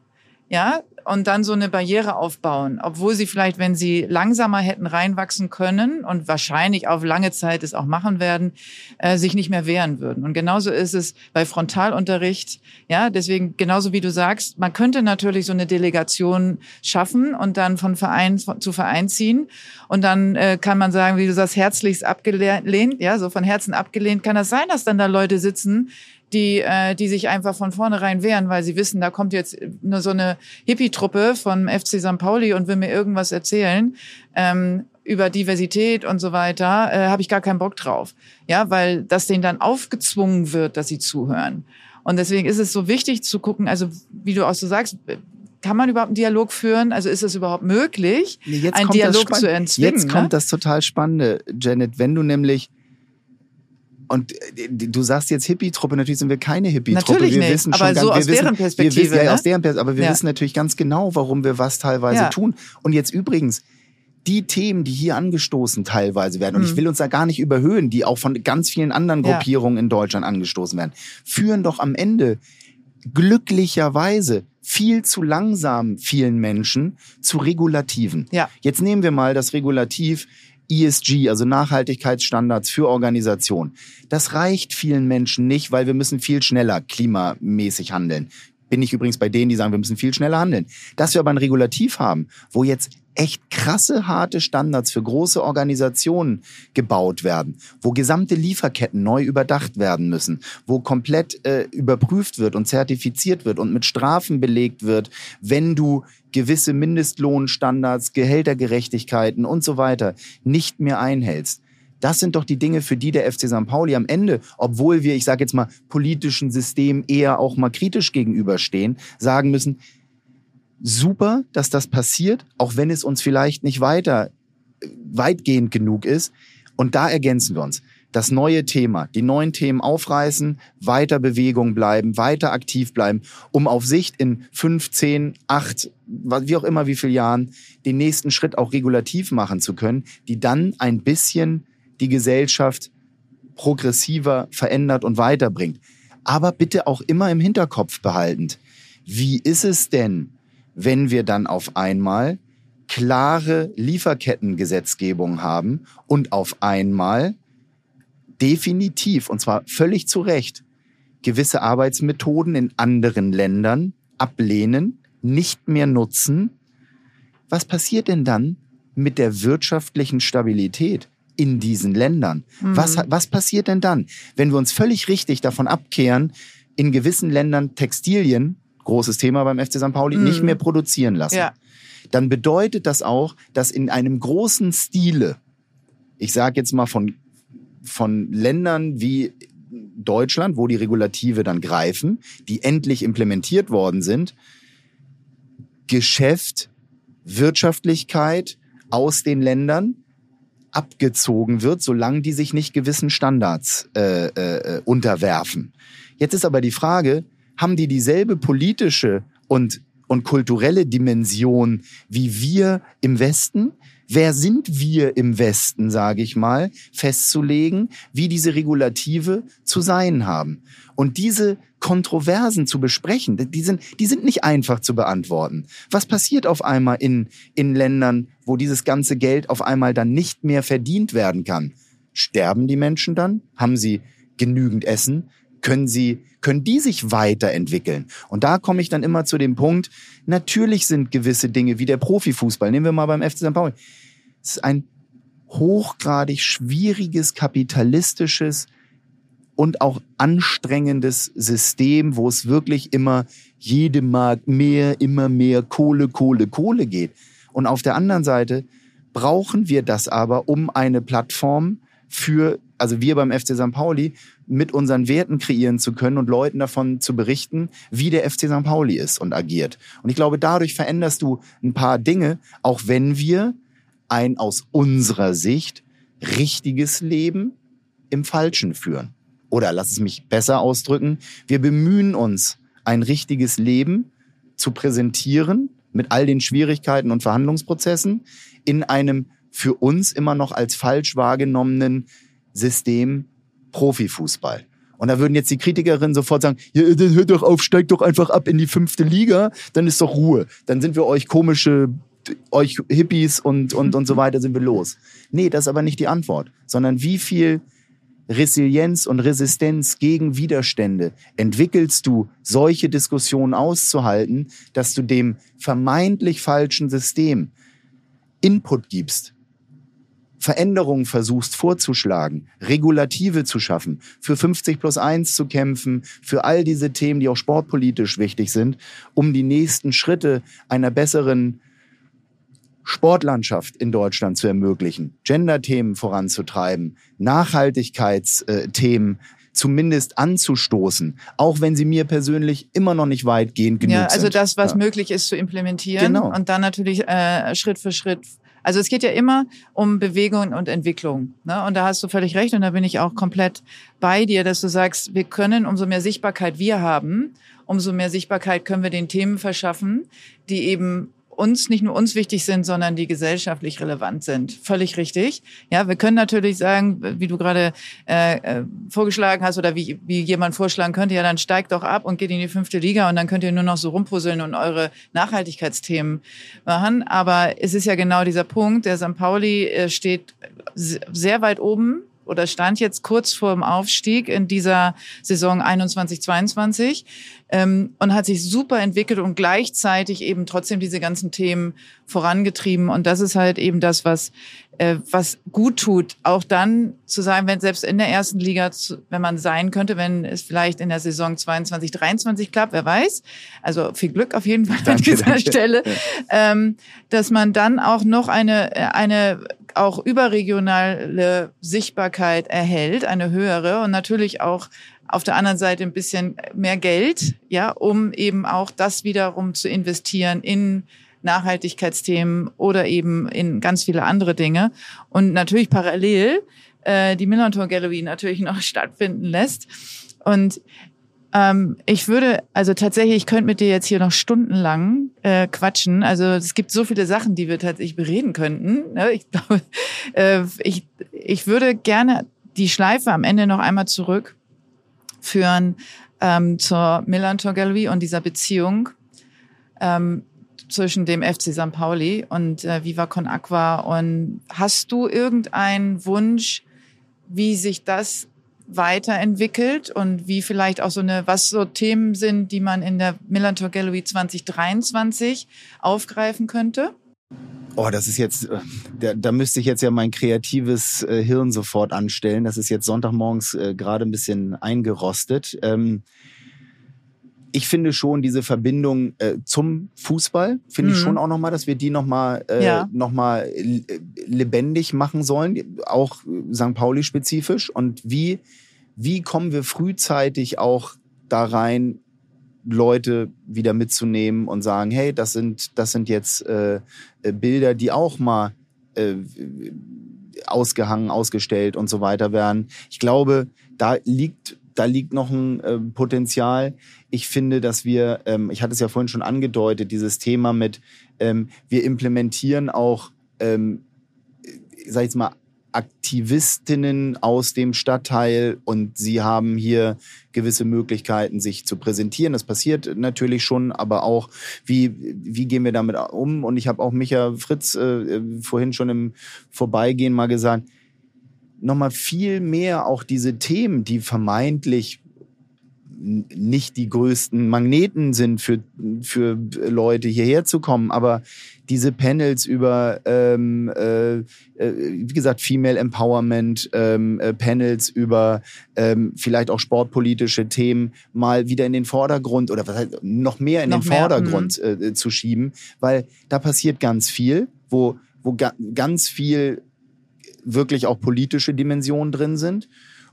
ja, und dann so eine Barriere aufbauen, obwohl sie vielleicht, wenn sie langsamer hätten reinwachsen können und wahrscheinlich auf lange Zeit es auch machen werden, äh, sich nicht mehr wehren würden. Und genauso ist es bei Frontalunterricht. Ja, deswegen genauso wie du sagst, man könnte natürlich so eine Delegation schaffen und dann von Verein zu Verein ziehen und dann äh, kann man sagen, wie du sagst, herzlichst abgelehnt, ja, so von Herzen abgelehnt. Kann das sein, dass dann da Leute sitzen, die, äh, die sich einfach von vornherein wehren, weil sie wissen, da kommt jetzt nur so eine Hippie-Truppe vom FC St. Pauli und will mir irgendwas erzählen ähm, über Diversität und so weiter, äh, habe ich gar keinen Bock drauf. Ja, weil das denen dann aufgezwungen wird, dass sie zuhören. Und deswegen ist es so wichtig zu gucken, also wie du auch so sagst, kann man überhaupt einen Dialog führen? Also ist es überhaupt möglich, Nee, einen Dialog zu entzwingen? Jetzt kommt ne? das total Spannende, Janet, wenn du nämlich und äh, du sagst jetzt Hippie-Truppe, natürlich sind wir keine Hippie-Truppe. Natürlich wir nicht, wissen aber schon so ganz, aus wir wissen, deren Perspektive, Wir wissen, ja, ne? aus deren Perspektive, aber wir Ja. wissen natürlich ganz genau, warum wir was teilweise Ja. tun. Und jetzt übrigens, die Themen, die hier angestoßen teilweise werden, und Mhm. ich will uns da gar nicht überhöhen, die auch von ganz vielen anderen. Gruppierungen in Deutschland angestoßen werden, führen doch am Ende glücklicherweise viel zu langsam vielen Menschen zu Regulativen. Ja. Jetzt nehmen wir mal das Regulativ ESG, also Nachhaltigkeitsstandards für Organisationen. Das reicht vielen Menschen nicht, weil wir müssen viel schneller klimamäßig handeln. Bin ich übrigens bei denen, die sagen, wir müssen viel schneller handeln. Dass wir aber ein Regulativ haben, wo jetzt echt krasse, harte Standards für große Organisationen gebaut werden, wo gesamte Lieferketten neu überdacht werden müssen, wo komplett äh, überprüft wird und zertifiziert wird und mit Strafen belegt wird, wenn du gewisse Mindestlohnstandards, Gehältergerechtigkeiten und so weiter nicht mehr einhältst. Das sind doch die Dinge, für die der FC St. Pauli am Ende, obwohl wir, ich sage jetzt mal, politischen System eher auch mal kritisch gegenüberstehen, sagen müssen, super, dass das passiert, auch wenn es uns vielleicht nicht weiter weitgehend genug ist. Und da ergänzen wir uns. Das neue Thema, die neuen Themen aufreißen, weiter Bewegung bleiben, weiter aktiv bleiben, um auf Sicht in fünf, zehn, acht, wie auch immer wie viel Jahren den nächsten Schritt auch regulativ machen zu können, die dann ein bisschen die Gesellschaft progressiver verändert und weiterbringt. Aber bitte auch immer im Hinterkopf behaltend. Wie ist es denn, wenn wir dann auf einmal klare Lieferkettengesetzgebung haben und auf einmal definitiv, und zwar völlig zu Recht, gewisse Arbeitsmethoden in anderen Ländern ablehnen, nicht mehr nutzen. Was passiert denn dann mit der wirtschaftlichen Stabilität in diesen Ländern? Mhm. Was, was passiert denn dann, wenn wir uns völlig richtig davon abkehren, in gewissen Ländern Textilien großes Thema beim FC St. Pauli, mm. nicht mehr produzieren lassen. Ja. Dann bedeutet das auch, dass in einem großen Stile, ich sage jetzt mal von, von Ländern wie Deutschland, wo die Regulative dann greifen, die endlich implementiert worden sind, Geschäft, Wirtschaftlichkeit aus den Ländern abgezogen wird, solange die sich nicht gewissen Standards äh, äh, unterwerfen. Jetzt ist aber die Frage, haben die dieselbe politische und, und kulturelle Dimension wie wir im Westen? Wer sind wir im Westen, sage ich mal, festzulegen, wie diese Regulative zu sein haben? Und diese Kontroversen zu besprechen, die sind, die sind nicht einfach zu beantworten. Was passiert auf einmal in, in Ländern, wo dieses ganze Geld auf einmal dann nicht mehr verdient werden kann? Sterben die Menschen dann? Haben sie genügend Essen? können sie, können die sich weiterentwickeln? Und da komme ich dann immer zu dem Punkt, natürlich sind gewisse Dinge wie der Profifußball, nehmen wir mal beim FC St. Pauli, es ist ein hochgradig schwieriges, kapitalistisches und auch anstrengendes System, wo es wirklich immer jede Mark mehr, immer mehr Kohle, Kohle, Kohle geht. Und auf der anderen Seite brauchen wir das aber, um eine Plattform für, also wir beim FC St. Pauli, mit unseren Werten kreieren zu können und Leuten davon zu berichten, wie der FC St. Pauli ist und agiert. Und ich glaube, dadurch veränderst du ein paar Dinge, auch wenn wir ein aus unserer Sicht richtiges Leben im Falschen führen. Oder lass es mich besser ausdrücken, wir bemühen uns, ein richtiges Leben zu präsentieren mit all den Schwierigkeiten und Verhandlungsprozessen in einem für uns immer noch als falsch wahrgenommenen System Profifußball. Und da würden jetzt die Kritikerinnen sofort sagen, ja, dann hört doch auf, steigt doch einfach ab in die fünfte Liga, dann ist doch Ruhe. Dann sind wir euch komische, euch Hippies und, und, und so weiter sind wir los. Nee, das ist aber nicht die Antwort, sondern wie viel Resilienz und Resistenz gegen Widerstände entwickelst du, solche Diskussionen auszuhalten, dass du dem vermeintlich falschen System Input gibst, Veränderungen versuchst vorzuschlagen, Regulative zu schaffen, für 50 plus 1 zu kämpfen, für all diese Themen, die auch sportpolitisch wichtig sind, um die nächsten Schritte einer besseren Sportlandschaft in Deutschland zu ermöglichen, Gender-Themen voranzutreiben, Nachhaltigkeitsthemen zumindest anzustoßen, auch wenn sie mir persönlich immer noch nicht weitgehend genug sind. Ja, also das, was ja. möglich ist zu implementieren genau. und dann natürlich äh, Schritt für Schritt also es geht ja immer um Bewegung und Entwicklung. Ne? Und da hast du völlig recht und da bin ich auch komplett bei dir, dass du sagst, wir können, umso mehr Sichtbarkeit wir haben, umso mehr Sichtbarkeit können wir den Themen verschaffen, die eben uns, nicht nur uns wichtig sind, sondern die gesellschaftlich relevant sind. Völlig richtig. Ja, wir können natürlich sagen, wie du gerade äh, äh, vorgeschlagen hast oder wie, wie jemand vorschlagen könnte, ja, dann steigt doch ab und geht in die fünfte Liga und dann könnt ihr nur noch so rumpuzzeln und eure Nachhaltigkeitsthemen machen. Aber es ist ja genau dieser Punkt, der St. Pauli äh, steht sehr weit oben oder stand jetzt kurz vor dem Aufstieg in dieser Saison 21-22 ähm, und hat sich super entwickelt und gleichzeitig eben trotzdem diese ganzen Themen vorangetrieben. Und das ist halt eben das, was äh, was gut tut, auch dann zu sein, wenn selbst in der ersten Liga, wenn man sein könnte, wenn es vielleicht in der Saison 22, 23 klappt, wer weiß. Also viel Glück auf jeden Fall danke, an dieser danke. Stelle, ähm, dass man dann auch noch eine eine auch überregionale Sichtbarkeit erhält, eine höhere und natürlich auch auf der anderen Seite ein bisschen mehr Geld, ja, um eben auch das wiederum zu investieren in Nachhaltigkeitsthemen oder eben in ganz viele andere Dinge. Und natürlich parallel äh, die Millantor Gallery natürlich noch stattfinden lässt. Und ähm, ich würde, also tatsächlich, ich könnte mit dir jetzt hier noch stundenlang äh, quatschen. Also es gibt so viele Sachen, die wir tatsächlich bereden könnten. Ne? Ich glaube, äh, ich, ich würde gerne die Schleife am Ende noch einmal zurückführen ähm, zur Millantor Gallery und dieser Beziehung. Ähm, zwischen dem FC St. Pauli und äh, Viva Con Aqua. Und hast du irgendeinen Wunsch, wie sich das weiterentwickelt und wie vielleicht auch so eine, was so Themen sind, die man in der Millantor Gallery 2023 aufgreifen könnte? Oh, das ist jetzt, äh, da, da müsste ich jetzt ja mein kreatives äh, Hirn sofort anstellen. Das ist jetzt Sonntagmorgens äh, gerade ein bisschen eingerostet. Ähm, ich finde schon diese Verbindung äh, zum Fußball, finde mhm. ich schon auch nochmal, dass wir die nochmal äh, ja. noch lebendig machen sollen, auch St. Pauli spezifisch. Und wie, wie kommen wir frühzeitig auch da rein, Leute wieder mitzunehmen und sagen, hey, das sind, das sind jetzt äh, äh Bilder, die auch mal äh, ausgehangen, ausgestellt und so weiter werden. Ich glaube, da liegt da liegt noch ein äh, Potenzial. Ich finde, dass wir, ähm, ich hatte es ja vorhin schon angedeutet, dieses Thema mit, ähm, wir implementieren auch, ähm, sag ich jetzt mal, Aktivistinnen aus dem Stadtteil und sie haben hier gewisse Möglichkeiten, sich zu präsentieren. Das passiert natürlich schon, aber auch, wie, wie gehen wir damit um? Und ich habe auch Micha Fritz äh, äh vorhin schon im Vorbeigehen mal gesagt, nochmal viel mehr auch diese Themen, die vermeintlich nicht die größten Magneten sind für, für Leute hierher zu kommen, aber diese Panels über, ähm, äh, äh wie gesagt, Female Empowerment, ähm, äh, Panels über ähm, vielleicht auch sportpolitische Themen mal wieder in den Vordergrund oder was heißt, noch mehr in noch den mehr, Vordergrund mhm. äh, zu schieben, weil da passiert ganz viel, wo, wo ga ganz viel wirklich auch politische Dimensionen drin sind.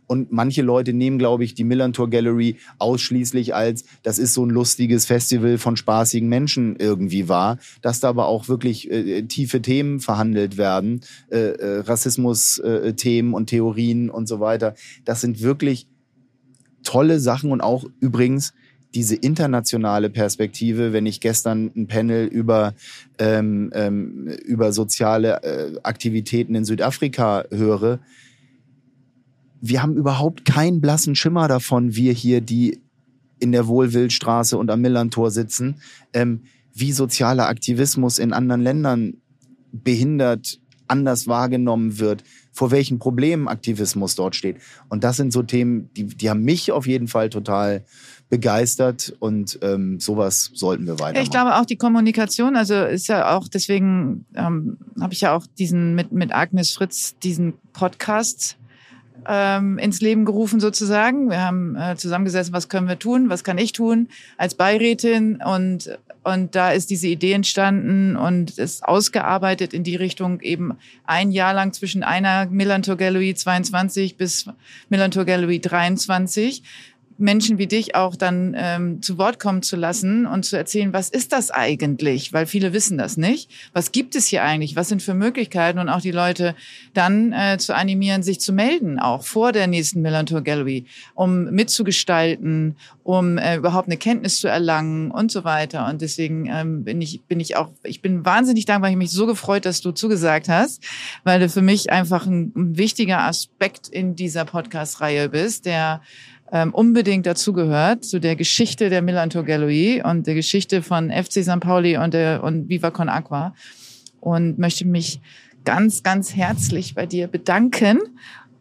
Und manche Leute nehmen, glaube ich, die Millantor Gallery ausschließlich als, das ist so ein lustiges Festival von spaßigen Menschen irgendwie wahr, dass da aber auch wirklich äh, tiefe Themen verhandelt werden, äh, äh, Rassismus-Themen äh, und Theorien und so weiter. Das sind wirklich tolle Sachen und auch übrigens diese internationale Perspektive, wenn ich gestern ein Panel über, ähm, ähm, über soziale äh, Aktivitäten in Südafrika höre, wir haben überhaupt keinen blassen Schimmer davon, wir hier, die in der Wohlwildstraße und am Millantor sitzen, ähm, wie sozialer Aktivismus in anderen Ländern behindert, anders wahrgenommen wird, vor welchen Problemen Aktivismus dort steht. Und das sind so Themen, die, die haben mich auf jeden Fall total begeistert und ähm, sowas sollten wir weitermachen. Ich glaube auch die Kommunikation, also ist ja auch deswegen ähm, habe ich ja auch diesen mit mit Agnes Fritz diesen Podcast ähm, ins Leben gerufen sozusagen. Wir haben äh, zusammengesessen, was können wir tun, was kann ich tun als Beirätin und und da ist diese Idee entstanden und ist ausgearbeitet in die Richtung eben ein Jahr lang zwischen einer Millantor Gallery 22 bis Millantor Gallery 23 Menschen wie dich auch dann ähm, zu Wort kommen zu lassen und zu erzählen, was ist das eigentlich? Weil viele wissen das nicht. Was gibt es hier eigentlich? Was sind für Möglichkeiten? Und auch die Leute dann äh, zu animieren, sich zu melden, auch vor der nächsten Millantor Gallery, um mitzugestalten, um äh, überhaupt eine Kenntnis zu erlangen und so weiter. Und deswegen ähm, bin ich bin ich auch, ich bin wahnsinnig dankbar. Ich mich so gefreut, dass du zugesagt hast, weil du für mich einfach ein, ein wichtiger Aspekt in dieser Podcast-Reihe bist, der ähm, unbedingt dazugehört, zu der Geschichte der Millantor Gallery und der Geschichte von FC St. Pauli und, der, und Viva Con Aqua. Und möchte mich ganz, ganz herzlich bei dir bedanken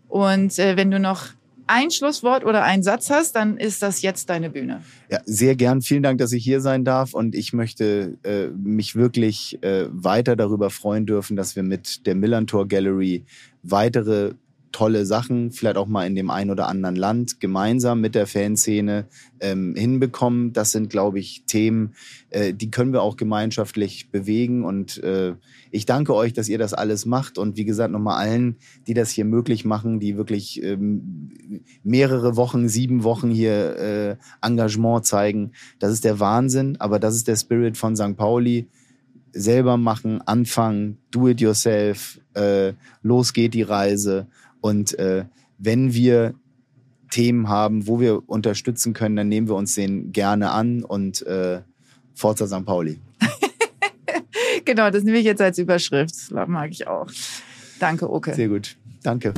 Und äh, wenn du noch ein Schlusswort oder einen Satz hast, dann ist das jetzt deine Bühne. Ja, sehr gern. Vielen Dank, dass ich hier sein darf. Und ich möchte äh, mich wirklich äh, weiter darüber freuen dürfen, dass wir mit der Millantor Gallery weitere tolle Sachen, vielleicht auch mal in dem einen oder anderen Land gemeinsam mit der Fanszene ähm, hinbekommen. Das sind, glaube ich, Themen, äh, die können wir auch gemeinschaftlich bewegen. Und äh, ich danke euch, dass ihr das alles macht. Und wie gesagt, nochmal allen, die das hier möglich machen, die wirklich ähm, mehrere Wochen, sieben Wochen hier äh, Engagement zeigen. Das ist der Wahnsinn, aber das ist der Spirit von St. Pauli selber machen, anfangen, do it yourself, äh, los geht die Reise. Und äh, wenn wir Themen haben, wo wir unterstützen können, dann nehmen wir uns den gerne an und äh, Forza St. Pauli. genau, das nehme ich jetzt als Überschrift. Das mag ich auch. Danke, Oke. Sehr gut. Danke.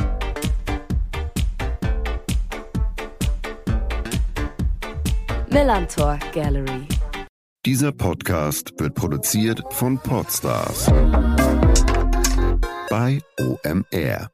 Millantor Gallery. Dieser Podcast wird produziert von Podstars bei OMR.